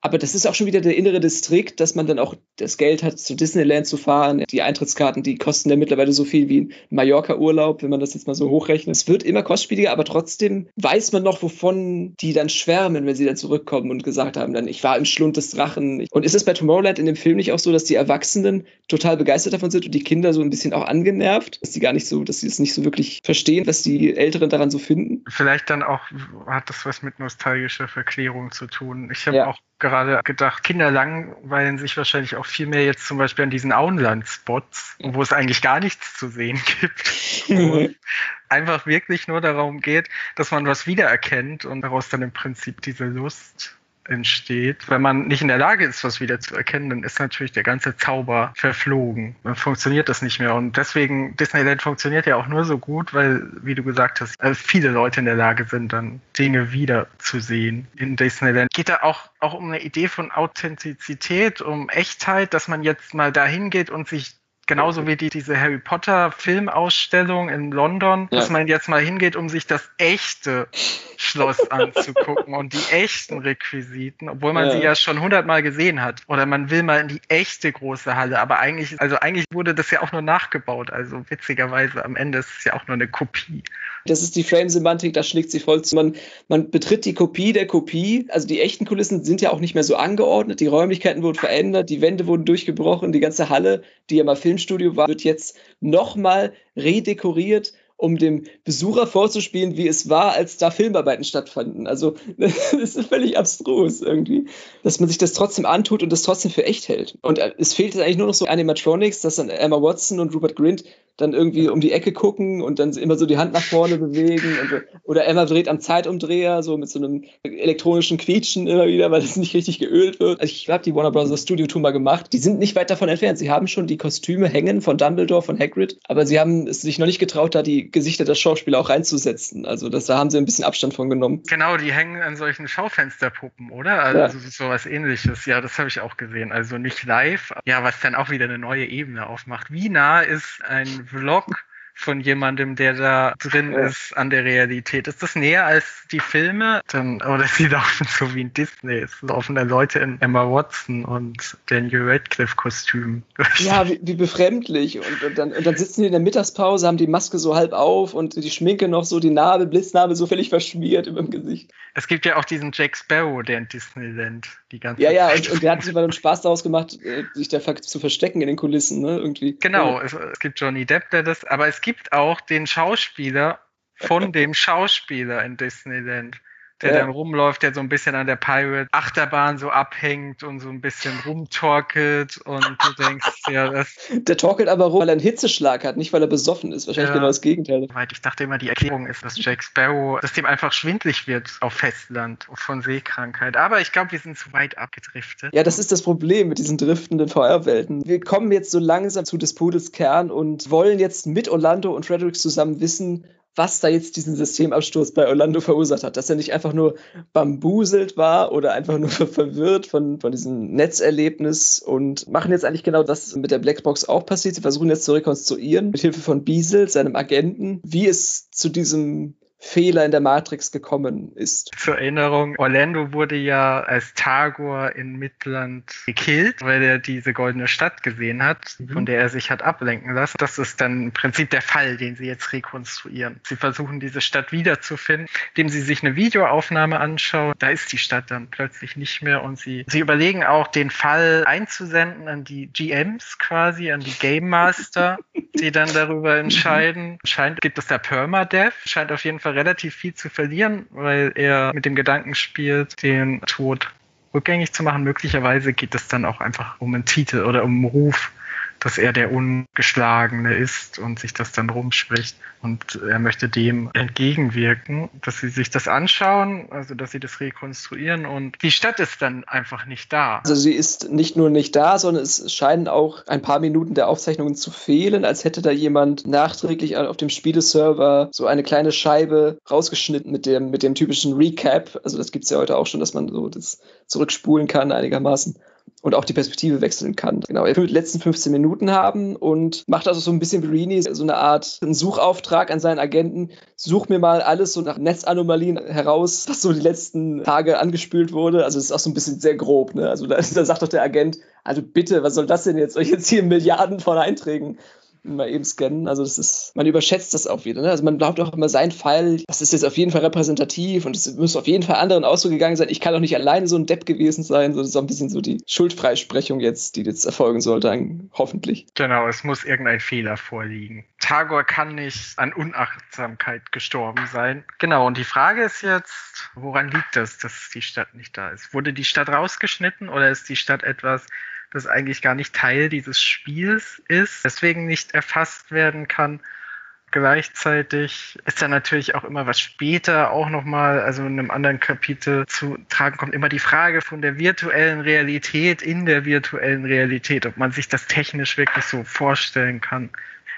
Aber das ist auch schon wieder der innere Distrikt, dass man dann auch das Geld hat, zu Disneyland zu fahren. Die Eintrittskarten, die kosten ja mittlerweile so viel wie ein Mallorca-Urlaub, wenn man das jetzt mal so hochrechnet. Es wird immer kostspieliger, aber trotzdem weiß man noch, wovon die dann schwärmen, wenn sie dann zurückkommen und gesagt haben, dann ich war im Schlund des Drachen. Und ist es bei Tomorrowland in dem Film nicht auch so, dass die Erwachsenen total begeistert davon sind und die Kinder so ein bisschen auch angenervt, dass sie gar nicht so, dass sie es nicht so wirklich verstehen, was die Älteren daran so finden? Vielleicht dann auch hat das was mit nostalgischer Verklärung zu tun. Ich habe ja. auch gerade gedacht, Kinder langweilen sich wahrscheinlich auch viel mehr jetzt zum Beispiel an diesen Auenland-Spots, wo es eigentlich gar nichts zu sehen gibt. <laughs> einfach wirklich nur darum geht, dass man was wiedererkennt und daraus dann im Prinzip diese Lust entsteht. Wenn man nicht in der Lage ist, was wieder zu erkennen, dann ist natürlich der ganze Zauber verflogen. Dann funktioniert das nicht mehr. Und deswegen, Disneyland funktioniert ja auch nur so gut, weil, wie du gesagt hast, äh, viele Leute in der Lage sind, dann Dinge wiederzusehen in Disneyland. Geht da auch, auch um eine Idee von Authentizität, um Echtheit, dass man jetzt mal dahin geht und sich Genauso wie die, diese Harry Potter Filmausstellung in London, ja. dass man jetzt mal hingeht, um sich das echte Schloss <laughs> anzugucken und die echten Requisiten, obwohl man ja. sie ja schon hundertmal gesehen hat. Oder man will mal in die echte große Halle, aber eigentlich, also eigentlich wurde das ja auch nur nachgebaut. Also witzigerweise am Ende ist es ja auch nur eine Kopie. Das ist die Frame-Semantik, da schlägt sie voll zu. Man, man betritt die Kopie der Kopie. Also die echten Kulissen sind ja auch nicht mehr so angeordnet. Die Räumlichkeiten wurden verändert, die Wände wurden durchgebrochen, die ganze Halle, die ja mal Filmstudio war, wird jetzt nochmal redekoriert um dem Besucher vorzuspielen, wie es war, als da Filmarbeiten stattfanden. Also <laughs> das ist völlig abstrus irgendwie, dass man sich das trotzdem antut und das trotzdem für echt hält. Und äh, es fehlt eigentlich nur noch so Animatronics, dass dann Emma Watson und Rupert Grint dann irgendwie um die Ecke gucken und dann immer so die Hand nach vorne bewegen. Und, oder Emma dreht am Zeitumdreher, so mit so einem elektronischen Quietschen immer wieder, weil das nicht richtig geölt wird. Also ich habe die Warner Bros. Studio Tour mal gemacht. Die sind nicht weit davon entfernt. Sie haben schon die Kostüme hängen von Dumbledore, von Hagrid, aber sie haben es sich noch nicht getraut, da die Gesichter der Schauspieler auch reinzusetzen. Also das, da haben sie ein bisschen Abstand von genommen. Genau, die hängen an solchen Schaufensterpuppen, oder? Also ja. sowas ähnliches. Ja, das habe ich auch gesehen. Also nicht live, ja, was dann auch wieder eine neue Ebene aufmacht. Wie nah ist ein Vlog von jemandem, der da drin ja. ist an der Realität. Ist das näher als die Filme? Dann, oder <laughs> sie laufen so wie in Disney. Es laufen da Leute in Emma Watson und Daniel Radcliffe-Kostüm. <laughs> Ja, wie, wie befremdlich. Und, und, dann, und dann sitzen die in der Mittagspause, haben die Maske so halb auf und die Schminke noch so, die Narbe, Blitznarbe so völlig verschmiert über dem Gesicht. Es gibt ja auch diesen Jack Sparrow, der in Disneyland die ganze Ja, ja, und, und der hat sich mal <laughs> einen Spaß daraus gemacht, äh, sich da zu verstecken in den Kulissen, ne, irgendwie. Genau, es, es gibt Johnny Depp, der das, aber es gibt auch den Schauspieler von dem Schauspieler in Disneyland der ja. dann rumläuft, der so ein bisschen an der Pirate Achterbahn so abhängt und so ein bisschen rumtorkelt und du <laughs> denkst, ja, das. Der torkelt aber rum, weil er einen Hitzeschlag hat, nicht weil er besoffen ist. Wahrscheinlich ja. genau das Gegenteil. Ich dachte immer, die Erklärung ist, dass Jack Sparrow, dass dem einfach schwindlig wird auf Festland von Seekrankheit. Aber ich glaube, wir sind zu weit abgedriftet. Ja, das ist das Problem mit diesen driftenden Feuerwelten. Wir kommen jetzt so langsam zu des Pudels Kern und wollen jetzt mit Orlando und Fredericks zusammen wissen, was da jetzt diesen Systemabsturz bei Orlando verursacht hat. Dass er nicht einfach nur bambuselt war oder einfach nur <laughs> verwirrt von, von diesem Netzerlebnis und machen jetzt eigentlich genau das mit der Blackbox auch passiert. Sie versuchen jetzt zu rekonstruieren mit Hilfe von Biesel, seinem Agenten, wie es zu diesem Fehler in der Matrix gekommen ist. Zur Erinnerung, Orlando wurde ja als Tagor in Midland gekillt, weil er diese goldene Stadt gesehen hat, mhm. von der er sich hat ablenken lassen. Das ist dann im Prinzip der Fall, den sie jetzt rekonstruieren. Sie versuchen diese Stadt wiederzufinden, indem sie sich eine Videoaufnahme anschauen. Da ist die Stadt dann plötzlich nicht mehr und sie, sie überlegen auch, den Fall einzusenden an die GMs quasi, an die Game Master, die dann darüber entscheiden. Scheint, gibt es da Permadeath? Scheint auf jeden Fall Fall relativ viel zu verlieren, weil er mit dem Gedanken spielt, den Tod rückgängig zu machen. Möglicherweise geht es dann auch einfach um einen Titel oder um einen Ruf dass er der Ungeschlagene ist und sich das dann rumspricht. Und er möchte dem entgegenwirken, dass sie sich das anschauen, also dass sie das rekonstruieren und die Stadt ist dann einfach nicht da. Also sie ist nicht nur nicht da, sondern es scheinen auch ein paar Minuten der Aufzeichnungen zu fehlen, als hätte da jemand nachträglich auf dem Spieleserver so eine kleine Scheibe rausgeschnitten mit dem, mit dem typischen Recap. Also das gibt es ja heute auch schon, dass man so das zurückspulen kann einigermaßen und auch die Perspektive wechseln kann. Genau, er will die letzten 15 Minuten haben und macht also so ein bisschen wie Rini, so eine Art Suchauftrag an seinen Agenten. Such mir mal alles so nach Netzanomalien heraus, was so die letzten Tage angespült wurde. Also es ist auch so ein bisschen sehr grob. Ne? Also da, <laughs> da sagt doch der Agent, also bitte, was soll das denn jetzt? Ich jetzt hier Milliarden von Einträgen mal eben scannen. Also das ist, man überschätzt das auch wieder. Ne? Also man glaubt auch immer, sein Fall, das ist jetzt auf jeden Fall repräsentativ und es muss auf jeden Fall anderen auch so gegangen sein. Ich kann doch nicht alleine so ein Depp gewesen sein. So, das ist auch ein bisschen so die Schuldfreisprechung jetzt, die jetzt erfolgen sollte, hoffentlich. Genau, es muss irgendein Fehler vorliegen. Tagor kann nicht an Unachtsamkeit gestorben sein. Genau, und die Frage ist jetzt, woran liegt das, dass die Stadt nicht da ist? Wurde die Stadt rausgeschnitten oder ist die Stadt etwas, das eigentlich gar nicht Teil dieses Spiels ist, deswegen nicht erfasst werden kann. Gleichzeitig ist da natürlich auch immer was später auch nochmal, also in einem anderen Kapitel zu tragen kommt, immer die Frage von der virtuellen Realität in der virtuellen Realität, ob man sich das technisch wirklich so vorstellen kann.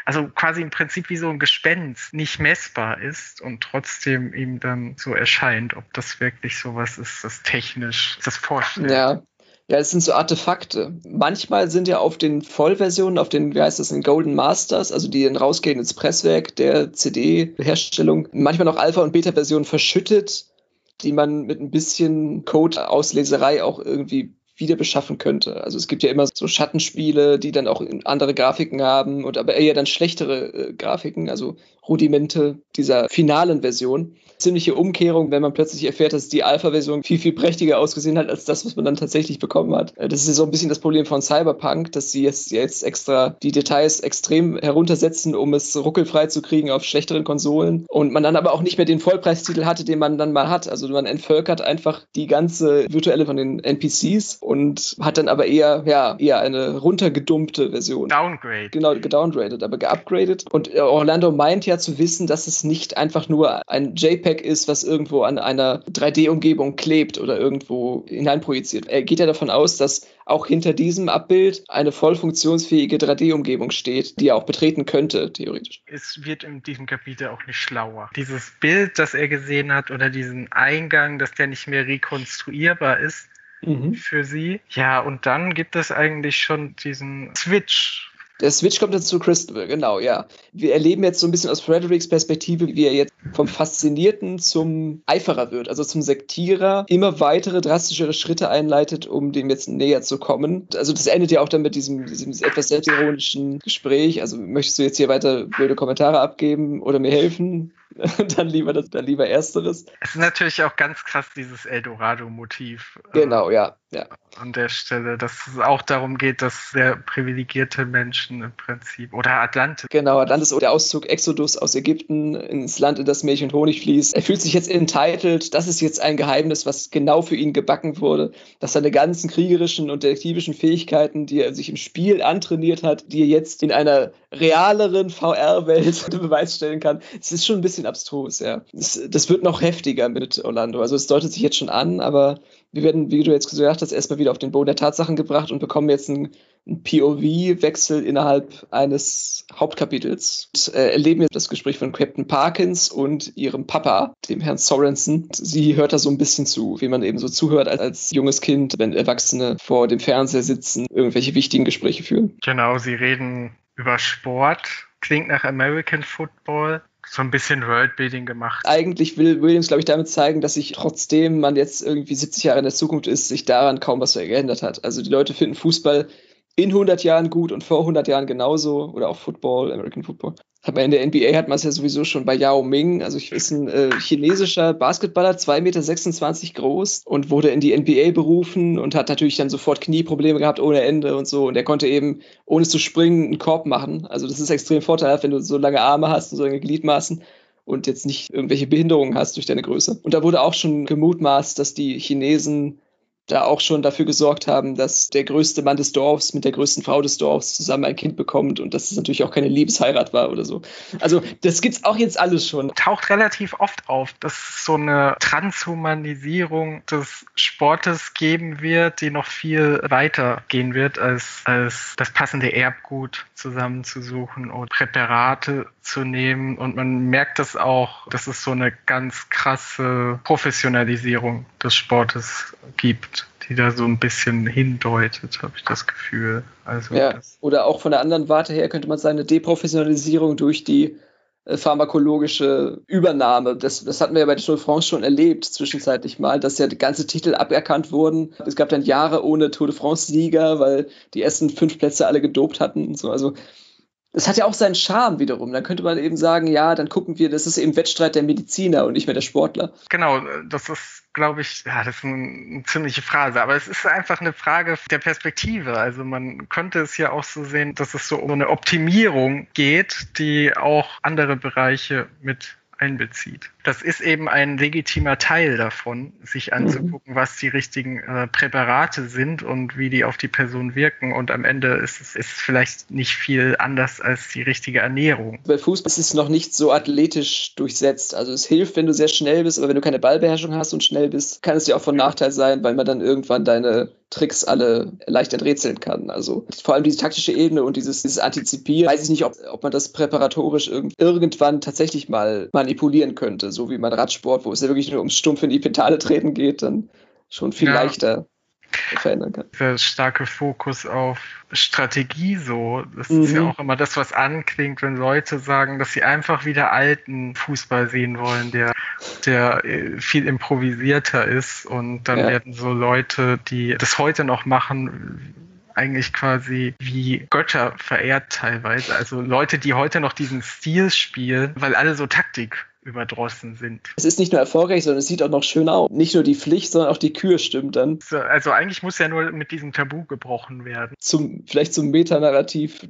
Also quasi im Prinzip wie so ein Gespenst nicht messbar ist und trotzdem ihm dann so erscheint, ob das wirklich sowas ist, das technisch das vorstellt. Ja, ja, es sind so Artefakte. Manchmal sind ja auf den Vollversionen, auf den, wie heißt das, den Golden Masters, also die rausgehen ins Presswerk der CD-Herstellung, manchmal noch Alpha- und Beta-Versionen verschüttet, die man mit ein bisschen Code-Ausleserei auch irgendwie wieder beschaffen könnte. Also es gibt ja immer so Schattenspiele, die dann auch andere Grafiken haben und aber eher dann schlechtere äh, Grafiken, also Rudimente dieser finalen Version. Ziemliche Umkehrung, wenn man plötzlich erfährt, dass die Alpha-Version viel, viel prächtiger ausgesehen hat als das, was man dann tatsächlich bekommen hat. Äh, das ist so ein bisschen das Problem von Cyberpunk, dass sie jetzt, jetzt extra die Details extrem heruntersetzen, um es ruckelfrei zu kriegen auf schlechteren Konsolen und man dann aber auch nicht mehr den Vollpreistitel hatte, den man dann mal hat. Also man entvölkert einfach die ganze virtuelle von den NPCs und hat dann aber eher, ja, eher eine runtergedumpte Version. Downgrade. Genau, gedowngradet, aber geupgradet. Und Orlando meint ja zu wissen, dass es nicht einfach nur ein JPEG ist, was irgendwo an einer 3D-Umgebung klebt oder irgendwo hineinprojiziert. Er geht ja davon aus, dass auch hinter diesem Abbild eine voll funktionsfähige 3D-Umgebung steht, die er auch betreten könnte, theoretisch. Es wird in diesem Kapitel auch nicht schlauer. Dieses Bild, das er gesehen hat oder diesen Eingang, dass der nicht mehr rekonstruierbar ist, mhm. für sie. Ja, und dann gibt es eigentlich schon diesen Switch der Switch kommt dann zu Christabel, genau, ja. Wir erleben jetzt so ein bisschen aus Fredericks Perspektive, wie er jetzt vom Faszinierten zum Eiferer wird, also zum Sektierer, immer weitere drastischere Schritte einleitet, um dem jetzt näher zu kommen. Also das endet ja auch dann mit diesem, diesem etwas selbstironischen Gespräch. Also möchtest du jetzt hier weiter blöde Kommentare abgeben oder mir helfen? <laughs> dann lieber das, dann lieber Ersteres. Es ist natürlich auch ganz krass dieses Eldorado-Motiv. Genau, ja, ja. An der Stelle, dass es auch darum geht, dass sehr privilegierte Menschen im Prinzip oder Atlantis. Genau, Atlantis oder der Auszug Exodus aus Ägypten ins Land, in das Milch und Honig fließt. Er fühlt sich jetzt entitled. Das ist jetzt ein Geheimnis, was genau für ihn gebacken wurde, dass seine ganzen kriegerischen und detektivischen Fähigkeiten, die er sich im Spiel antrainiert hat, die er jetzt in einer realeren VR-Welt <laughs> Beweis stellen kann. Es ist schon ein bisschen abstrus, ja. Das, das wird noch heftiger mit Orlando. Also es deutet sich jetzt schon an, aber wir werden, wie du jetzt gesagt hast, erstmal wieder auf den Boden der Tatsachen gebracht und bekommen jetzt einen, einen POV-Wechsel innerhalb eines Hauptkapitels. Und, äh, erleben jetzt das Gespräch von Captain Parkins und ihrem Papa, dem Herrn Sorensen. Sie hört da so ein bisschen zu, wie man eben so zuhört als, als junges Kind, wenn Erwachsene vor dem Fernseher sitzen, irgendwelche wichtigen Gespräche führen. Genau, sie reden über Sport. Klingt nach American Football so ein bisschen Worldbuilding gemacht. Eigentlich will Williams, glaube ich, damit zeigen, dass sich trotzdem man jetzt irgendwie 70 Jahre in der Zukunft ist, sich daran kaum was geändert hat. Also die Leute finden Fußball in 100 Jahren gut und vor 100 Jahren genauso oder auch Football, American Football. Man in der NBA hat man es ja sowieso schon bei Yao Ming. Also ich ist ein äh, chinesischer Basketballer, 2,26 Meter groß und wurde in die NBA berufen und hat natürlich dann sofort Knieprobleme gehabt ohne Ende und so. Und er konnte eben, ohne zu springen, einen Korb machen. Also das ist extrem vorteilhaft, wenn du so lange Arme hast und so lange Gliedmaßen und jetzt nicht irgendwelche Behinderungen hast durch deine Größe. Und da wurde auch schon gemutmaßt, dass die Chinesen da auch schon dafür gesorgt haben, dass der größte Mann des Dorfs mit der größten Frau des Dorfs zusammen ein Kind bekommt und dass es natürlich auch keine Liebesheirat war oder so. Also das gibt's auch jetzt alles schon. Taucht relativ oft auf, dass es so eine Transhumanisierung des Sportes geben wird, die noch viel weiter gehen wird, als, als das passende Erbgut zusammenzusuchen und Präparate zu nehmen. Und man merkt das auch, dass es so eine ganz krasse Professionalisierung des Sportes gibt, die da so ein bisschen hindeutet, habe ich das Gefühl. Also ja. Oder auch von der anderen Warte her könnte man sagen, eine Deprofessionalisierung durch die äh, pharmakologische Übernahme. Das, das hatten wir ja bei der Tour de France schon erlebt, zwischenzeitlich mal, dass ja die ganze Titel aberkannt wurden. Es gab dann Jahre ohne Tour de France-Sieger, weil die ersten fünf Plätze alle gedopt hatten und so. Also es hat ja auch seinen Charme wiederum. Dann könnte man eben sagen, ja, dann gucken wir, das ist eben Wettstreit der Mediziner und nicht mehr der Sportler. Genau, das ist, glaube ich, ja, das ist eine ziemliche Phrase, aber es ist einfach eine Frage der Perspektive. Also man könnte es ja auch so sehen, dass es so um eine Optimierung geht, die auch andere Bereiche mit einbezieht. Das ist eben ein legitimer Teil davon, sich anzugucken, was die richtigen äh, Präparate sind und wie die auf die Person wirken. Und am Ende ist es ist vielleicht nicht viel anders als die richtige Ernährung. Bei Fußball ist es noch nicht so athletisch durchsetzt. Also es hilft, wenn du sehr schnell bist, aber wenn du keine Ballbeherrschung hast und schnell bist, kann es dir auch von Nachteil sein, weil man dann irgendwann deine Tricks alle leicht enträtseln kann. Also vor allem diese taktische Ebene und dieses, dieses Antizipieren, weiß ich nicht, ob, ob man das präparatorisch irg irgendwann tatsächlich mal manipulieren könnte, so wie man Radsport, wo es ja wirklich nur ums Stumpf in die Pedale treten geht, dann schon viel ja. leichter verändern kann. Der starke Fokus auf Strategie so, das mhm. ist ja auch immer das, was anklingt, wenn Leute sagen, dass sie einfach wieder alten Fußball sehen wollen, der, der äh, viel improvisierter ist und dann ja. werden so Leute, die das heute noch machen, eigentlich quasi wie Götter verehrt teilweise. Also Leute, die heute noch diesen Stil spielen, weil alle so Taktik überdrossen sind. Es ist nicht nur erfolgreich, sondern es sieht auch noch schön aus. Nicht nur die Pflicht, sondern auch die Kür stimmt dann. Also eigentlich muss ja nur mit diesem Tabu gebrochen werden. Zum, vielleicht zum Metanarrativ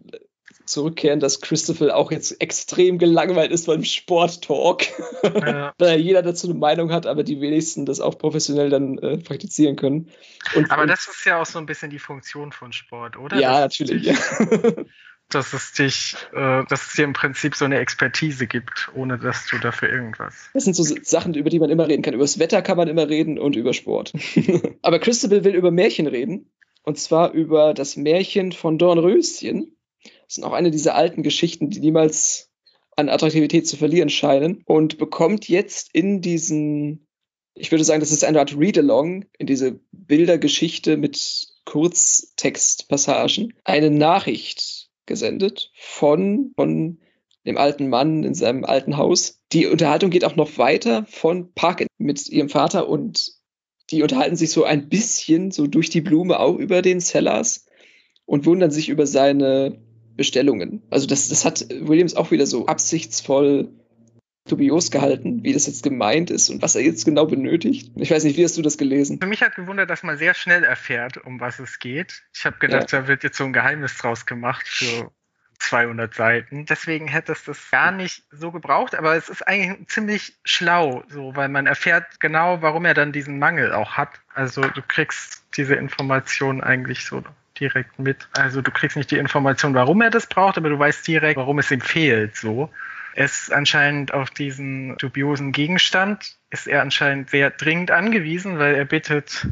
zurückkehren, dass Christopher auch jetzt extrem gelangweilt ist beim Sport-Talk. Ja. <laughs> Weil jeder dazu eine Meinung hat, aber die wenigsten das auch professionell dann äh, praktizieren können. Und, aber das ist ja auch so ein bisschen die Funktion von Sport, oder? Ja, das natürlich. Ja. <laughs> dass es dich, äh, dass es dir im Prinzip so eine Expertise gibt, ohne dass du dafür irgendwas. Das sind so Sachen, über die man immer reden kann. Über das Wetter kann man immer reden und über Sport. <laughs> Aber Christabel will über Märchen reden. Und zwar über das Märchen von Dornröschen. Das sind auch eine dieser alten Geschichten, die niemals an Attraktivität zu verlieren scheinen. Und bekommt jetzt in diesen, ich würde sagen, das ist eine Art Read-Along, in diese Bildergeschichte mit Kurztextpassagen, eine Nachricht gesendet von, von dem alten Mann in seinem alten Haus. Die Unterhaltung geht auch noch weiter von Park mit ihrem Vater und die unterhalten sich so ein bisschen so durch die Blume auch über den Sellers und wundern sich über seine Bestellungen. Also das, das hat Williams auch wieder so absichtsvoll dubios gehalten, wie das jetzt gemeint ist und was er jetzt genau benötigt. Ich weiß nicht, wie hast du das gelesen? Für mich hat gewundert, dass man sehr schnell erfährt, um was es geht. Ich habe gedacht, ja. da wird jetzt so ein Geheimnis draus gemacht für 200 Seiten. Deswegen hätte es das gar nicht so gebraucht, aber es ist eigentlich ziemlich schlau, so, weil man erfährt genau, warum er dann diesen Mangel auch hat. Also du kriegst diese Information eigentlich so direkt mit. Also du kriegst nicht die Information, warum er das braucht, aber du weißt direkt, warum es ihm fehlt, so. Ist anscheinend auf diesen dubiosen Gegenstand, ist er anscheinend sehr dringend angewiesen, weil er bittet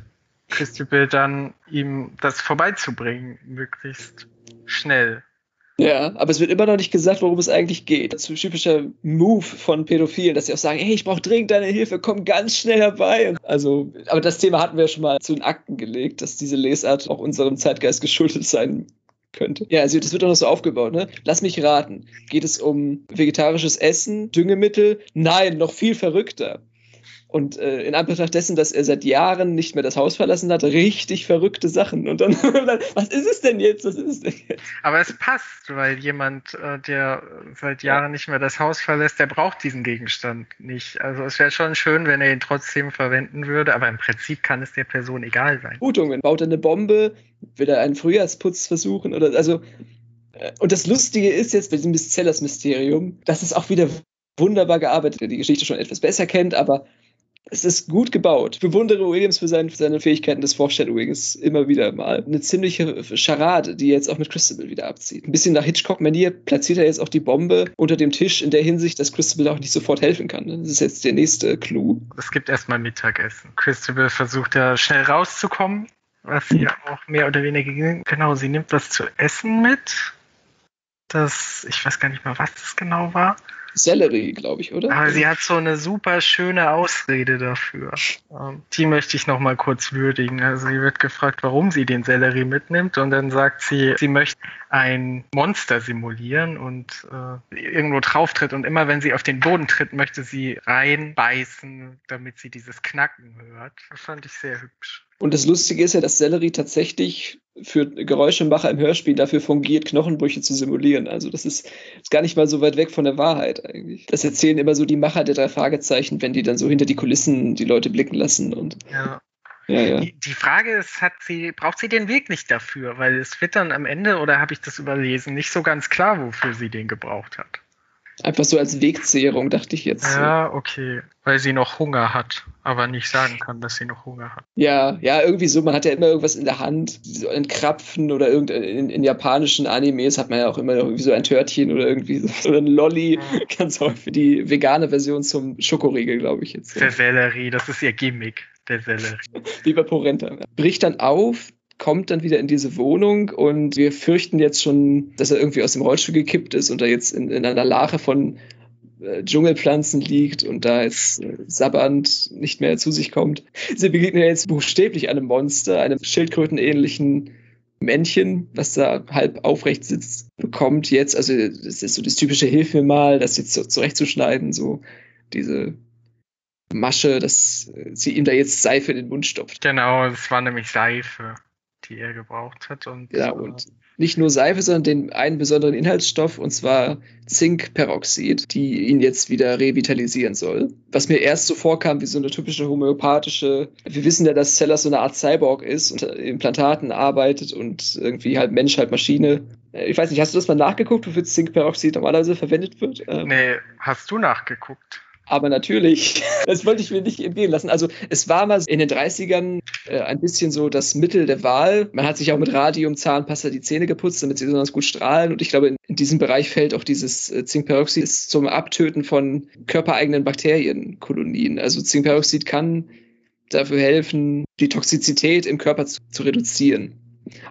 Christopher dann, ihm das vorbeizubringen, möglichst schnell. Ja, aber es wird immer noch nicht gesagt, worum es eigentlich geht. Das ist ein typischer Move von Pädophilen, dass sie auch sagen, hey, ich brauche dringend deine Hilfe, komm ganz schnell herbei. Also, aber das Thema hatten wir schon mal zu den Akten gelegt, dass diese Lesart auch unserem Zeitgeist geschuldet sein könnte. Ja, also das wird doch noch so aufgebaut, ne? Lass mich raten. Geht es um vegetarisches Essen, Düngemittel? Nein, noch viel verrückter. Und äh, in Anbetracht dessen, dass er seit Jahren nicht mehr das Haus verlassen hat, richtig verrückte Sachen. Und dann, <laughs> was ist es denn jetzt? Was ist es denn jetzt? Aber es passt, weil jemand, äh, der seit Jahren nicht mehr das Haus verlässt, der braucht diesen Gegenstand nicht. Also es wäre schon schön, wenn er ihn trotzdem verwenden würde, aber im Prinzip kann es der Person egal sein. Gutungen. Baut er eine Bombe? Will er einen Frühjahrsputz versuchen? Oder also. Äh, und das Lustige ist jetzt bei diesem Miszellers-Mysterium, dass es auch wieder wunderbar gearbeitet, der die Geschichte schon etwas besser kennt, aber es ist gut gebaut. Ich bewundere Williams für seine, für seine Fähigkeiten des Foreshadowings immer wieder mal. Eine ziemliche Charade, die jetzt auch mit Christabel wieder abzieht. Ein bisschen nach Hitchcock-Manier platziert er jetzt auch die Bombe unter dem Tisch in der Hinsicht, dass Christabel auch nicht sofort helfen kann. Das ist jetzt der nächste Clou. Es gibt erstmal Mittagessen. Christabel versucht da schnell rauszukommen, was sie auch mehr oder weniger ging. Genau, sie nimmt was zu essen mit. Das, ich weiß gar nicht mal, was das genau war. Sellerie, glaube ich, oder? Aber sie hat so eine super schöne Ausrede dafür. Ähm, die möchte ich noch mal kurz würdigen. Also sie wird gefragt, warum sie den Sellerie mitnimmt und dann sagt sie, sie möchte ein Monster simulieren und äh, irgendwo drauf tritt und immer wenn sie auf den Boden tritt, möchte sie reinbeißen, damit sie dieses Knacken hört. Das fand ich sehr hübsch. Und das Lustige ist ja, dass Sellerie tatsächlich für Geräuschemacher im Hörspiel dafür fungiert, Knochenbrüche zu simulieren. Also das ist, ist gar nicht mal so weit weg von der Wahrheit eigentlich. Das erzählen immer so die Macher der drei Fragezeichen, wenn die dann so hinter die Kulissen die Leute blicken lassen. Und ja. Ja, ja. Die, die, Frage ist, hat sie, braucht sie den Weg nicht dafür? Weil es wird dann am Ende, oder habe ich das überlesen, nicht so ganz klar, wofür sie den gebraucht hat. Einfach so als Wegzehrung, dachte ich jetzt. Ja, okay. Weil sie noch Hunger hat, aber nicht sagen kann, dass sie noch Hunger hat. Ja, ja, irgendwie so. Man hat ja immer irgendwas in der Hand, so ein Krapfen oder irgend, in, in japanischen Animes hat man ja auch immer irgendwie so ein Törtchen oder irgendwie so <laughs> oder ein Lolli. Mhm. Ganz häufig die vegane Version zum Schokoriegel, glaube ich jetzt. Der Sellerie, das ist ihr Gimmick. Der Sellerie. <laughs> Wie bei Porenta. Bricht dann auf, kommt dann wieder in diese Wohnung und wir fürchten jetzt schon, dass er irgendwie aus dem Rollstuhl gekippt ist und da jetzt in, in einer Lache von äh, Dschungelpflanzen liegt und da jetzt äh, sabbernd nicht mehr zu sich kommt. Sie begegnen jetzt buchstäblich einem Monster, einem schildkrötenähnlichen Männchen, was da halb aufrecht sitzt, bekommt jetzt, also das ist so das typische Hilf mir mal, das jetzt so zurechtzuschneiden, so diese Masche, dass sie ihm da jetzt Seife in den Mund stopft. Genau, es war nämlich Seife die er gebraucht hat. Und, ja, und nicht nur Seife, sondern den einen besonderen Inhaltsstoff, und zwar Zinkperoxid, die ihn jetzt wieder revitalisieren soll. Was mir erst so vorkam wie so eine typische homöopathische, wir wissen ja, dass Sellers so eine Art Cyborg ist und Implantaten arbeitet und irgendwie halt Mensch, halt Maschine. Ich weiß nicht, hast du das mal nachgeguckt, wofür Zinkperoxid normalerweise verwendet wird? Ähm, nee, hast du nachgeguckt? Aber natürlich, <laughs> das wollte ich mir nicht entgehen lassen. Also es war mal in den 30ern äh, ein bisschen so das Mittel der Wahl. Man hat sich auch mit Radium, Zahnpasta die Zähne geputzt, damit sie besonders gut strahlen. Und ich glaube, in, diesem Bereich fällt auch dieses äh, Zinkperoxid zum Abtöten von körpereigenen Bakterienkolonien. Also Zinkperoxid kann dafür helfen, die Toxizität im Körper zu, zu reduzieren.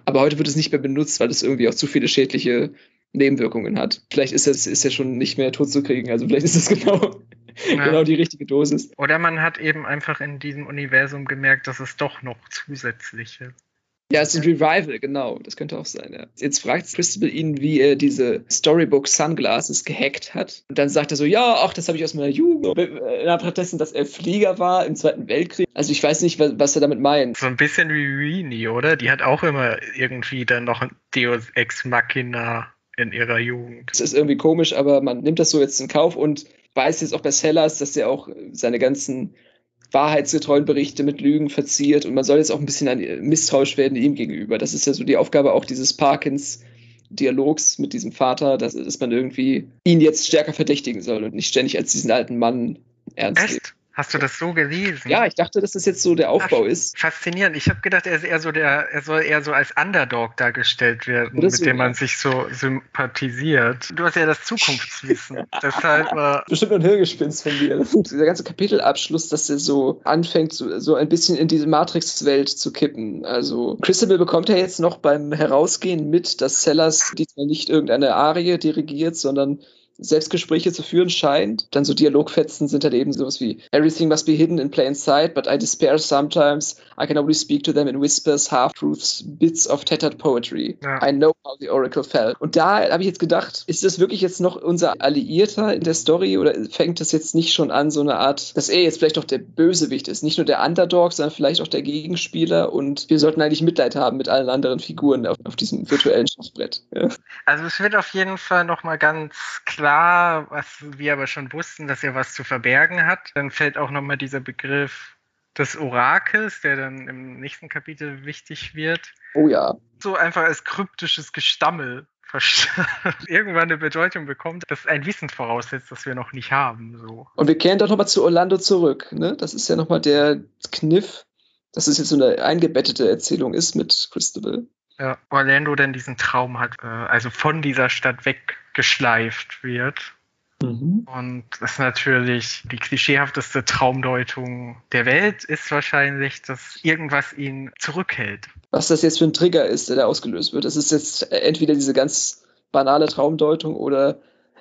Aber heute wird es nicht mehr benutzt, weil es irgendwie auch zu viele schädliche Nebenwirkungen hat. Vielleicht ist es ist ja schon nicht mehr tot zu kriegen. Also vielleicht ist es <laughs> genau ja. genau die richtige Dosis. Oder man hat eben einfach in diesem Universum gemerkt, dass es doch noch zusätzliche ja, es ist ein Revival, genau. Das könnte auch sein, ja. Jetzt fragt Christabel ihn, wie er diese Storybook Sunglasses gehackt hat. Und dann sagt er so, ja, ach, das habe ich aus meiner Jugend. In Anbetracht dessen, dass er Flieger war im Zweiten Weltkrieg. Also ich weiß nicht, was, was er damit meint. So ein bisschen wie Rini, oder? Die hat auch immer irgendwie dann noch ein Deus Ex Machina in ihrer Jugend. Das ist irgendwie komisch, aber man nimmt das so jetzt in Kauf und weiß jetzt auch bei Sellers, dass er auch seine ganzen wahrheitsgetreuen Berichte mit Lügen verziert und man soll jetzt auch ein bisschen misstrauisch werden ihm gegenüber. Das ist ja so die Aufgabe auch dieses Parkins. Dialogs mit diesem Vater, dass, dass man irgendwie ihn jetzt stärker verdächtigen soll und nicht ständig als diesen alten Mann ernst Echt? Hast du das so gelesen? Ja, ich dachte, dass das jetzt so der Aufbau Ach, ist. Faszinierend. Ich habe gedacht, er ist eher so der, er soll eher so als Underdog dargestellt werden, mit dem man sich so sympathisiert. Du hast ja das Zukunftswissen. <laughs> Deshalb äh bestimmt ein Hirngespinst von dir. <laughs> Dieser ganze Kapitelabschluss, dass er so anfängt, so, so ein bisschen in diese Matrix-Welt zu kippen. Also Christabel bekommt ja jetzt noch beim Herausgehen mit, dass Sellers diesmal nicht irgendeine Arie dirigiert, sondern Selbstgespräche zu führen scheint. Dann so Dialogfetzen sind halt eben sowas wie Everything must be hidden in plain sight, but I despair sometimes. I can only speak to them in whispers, half-truths, bits of tattered poetry. Ja. I know how the oracle fell. Und da habe ich jetzt gedacht, ist das wirklich jetzt noch unser Alliierter in der Story oder fängt das jetzt nicht schon an, so eine Art, dass er jetzt vielleicht auch der Bösewicht ist? Nicht nur der Underdog, sondern vielleicht auch der Gegenspieler und wir sollten eigentlich Mitleid haben mit allen anderen Figuren auf, auf diesem virtuellen Schachbrett. Ja. Also es wird auf jeden Fall nochmal ganz klar klar, was wir aber schon wussten, dass er was zu verbergen hat. Dann fällt auch nochmal dieser Begriff des Orakels, der dann im nächsten Kapitel wichtig wird. Oh ja. So einfach als kryptisches Gestammel <laughs> irgendwann eine Bedeutung bekommt, das ein Wissen voraussetzt, das wir noch nicht haben. So. Und wir kehren doch nochmal zu Orlando zurück. Ne? Das ist ja nochmal der Kniff, dass es jetzt so eine eingebettete Erzählung ist mit Christabel. Ja, Orlando denn diesen Traum hat, äh, also von dieser Stadt weg geschleift wird. Mhm. Und das ist natürlich die klischeehafteste Traumdeutung der Welt, ist wahrscheinlich, dass irgendwas ihn zurückhält. Was das jetzt für ein Trigger ist, der da ausgelöst wird. Das ist jetzt entweder diese ganz banale Traumdeutung oder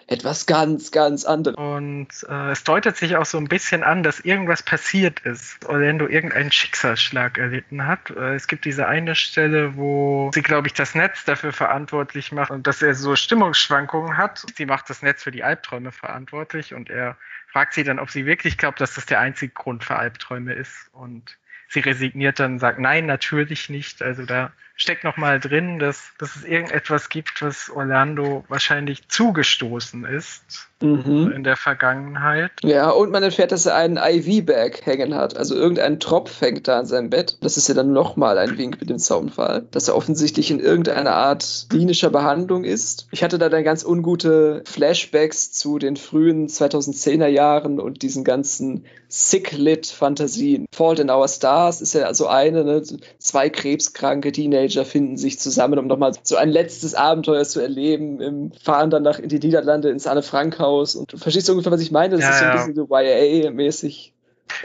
etwas ganz, ganz anderes. Und äh, es deutet sich auch so ein bisschen an, dass irgendwas passiert ist. Orlando irgendeinen Schicksalsschlag erlitten hat. Äh, es gibt diese eine Stelle, wo sie, glaube ich, das Netz dafür verantwortlich macht und dass er so Stimmungsschwankungen hat. Sie macht das Netz für die Albträume verantwortlich und er fragt sie dann, ob sie wirklich glaubt, dass das der einzige Grund für Albträume ist. Und sie resigniert dann, sagt, nein, natürlich nicht. Also da steckt noch mal drin, dass, dass es irgendetwas gibt, was Orlando wahrscheinlich zugestoßen ist mhm. in der Vergangenheit. Ja, und man erfährt, dass er einen IV-Bag hängen hat. Also irgendein Tropf hängt da an seinem Bett. Das ist ja dann nochmal ein Wink mit dem Zaunfall, dass er offensichtlich in irgendeiner Art klinischer Behandlung ist. Ich hatte da dann ganz ungute Flashbacks zu den frühen 2010er Jahren und diesen ganzen Sick-Lit-Fantasien. Fault in Our Stars ist ja so eine, ne? zwei krebskranke Teenager finden sich zusammen, um nochmal so ein letztes Abenteuer zu erleben, fahren dann nach in die Niederlande ins Anne Frank Haus und du verstehst ungefähr, was ich meine. Das ja, ist so ein bisschen so YA-mäßig.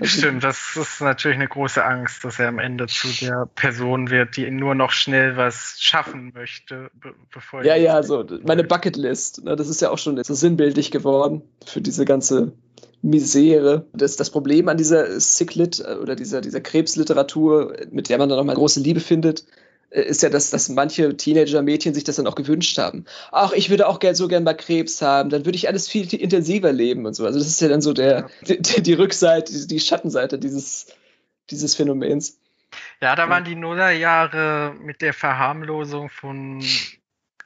Stimmt, das ist natürlich eine große Angst, dass er am Ende zu der Person wird, die nur noch schnell was schaffen möchte, bevor Ja, ja, so meine Bucketlist. Ne, das ist ja auch schon so sinnbildlich geworden für diese ganze Misere. Das, das Problem an dieser Sicklit äh, oder dieser, dieser Krebsliteratur, mit der man dann nochmal große Liebe findet, ist ja, dass, dass manche Teenager-Mädchen sich das dann auch gewünscht haben. Ach, ich würde auch gern, so gern mal Krebs haben, dann würde ich alles viel intensiver leben und so. Also das ist ja dann so der, die, die, Rückseite, die, die Schattenseite dieses, dieses Phänomens. Ja, da waren die Nullerjahre mit der Verharmlosung von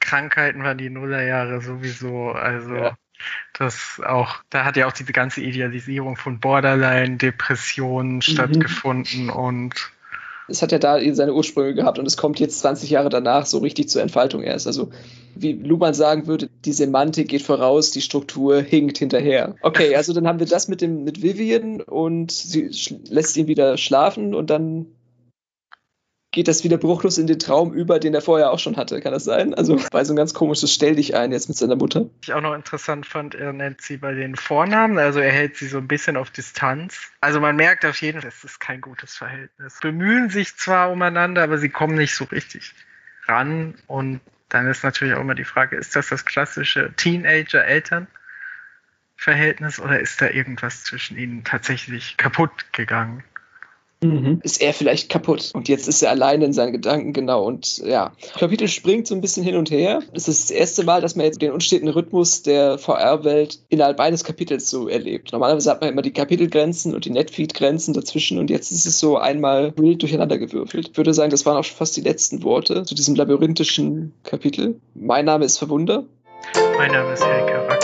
Krankheiten waren die Nullerjahre sowieso, also ja. das auch, da hat ja auch diese ganze Idealisierung von Borderline, Depressionen mhm. stattgefunden und es hat ja da seine Ursprünge gehabt und es kommt jetzt 20 Jahre danach so richtig zur Entfaltung erst. Also, wie Luhmann sagen würde, die Semantik geht voraus, die Struktur hinkt hinterher. Okay, also dann haben wir das mit dem mit Vivian und sie lässt ihn wieder schlafen und dann geht das wieder bruchlos in den Traum über, den er vorher auch schon hatte. Kann das sein? Also bei so ein ganz komisches Stell dich ein jetzt mit seiner Mutter. Was ich auch noch interessant fand, er nennt sie bei den Vornamen, also er hält sie so ein bisschen auf Distanz. Also man merkt auf jeden Fall, es ist kein gutes Verhältnis. Bemühen sich zwar umeinander, aber sie kommen nicht so richtig ran und dann ist natürlich auch immer die Frage, ist das das klassische Teenager-Eltern-Verhältnis oder ist da irgendwas zwischen ihnen tatsächlich kaputt gegangen? Mhm. Ist er vielleicht kaputt? Und jetzt ist er alleine in seinen Gedanken, genau. Und ja, Kapitel springt so ein bisschen hin und her. Es ist das erste Mal, dass man jetzt den unsteten Rhythmus der VR-Welt innerhalb eines Kapitels so erlebt. Normalerweise hat man immer die Kapitelgrenzen und die Netfeed-Grenzen dazwischen und jetzt ist es so einmal wild durcheinandergewürfelt. Ich würde sagen, das waren auch fast die letzten Worte zu diesem labyrinthischen Kapitel. Mein Name ist Verwunder. Mein Name ist Helke.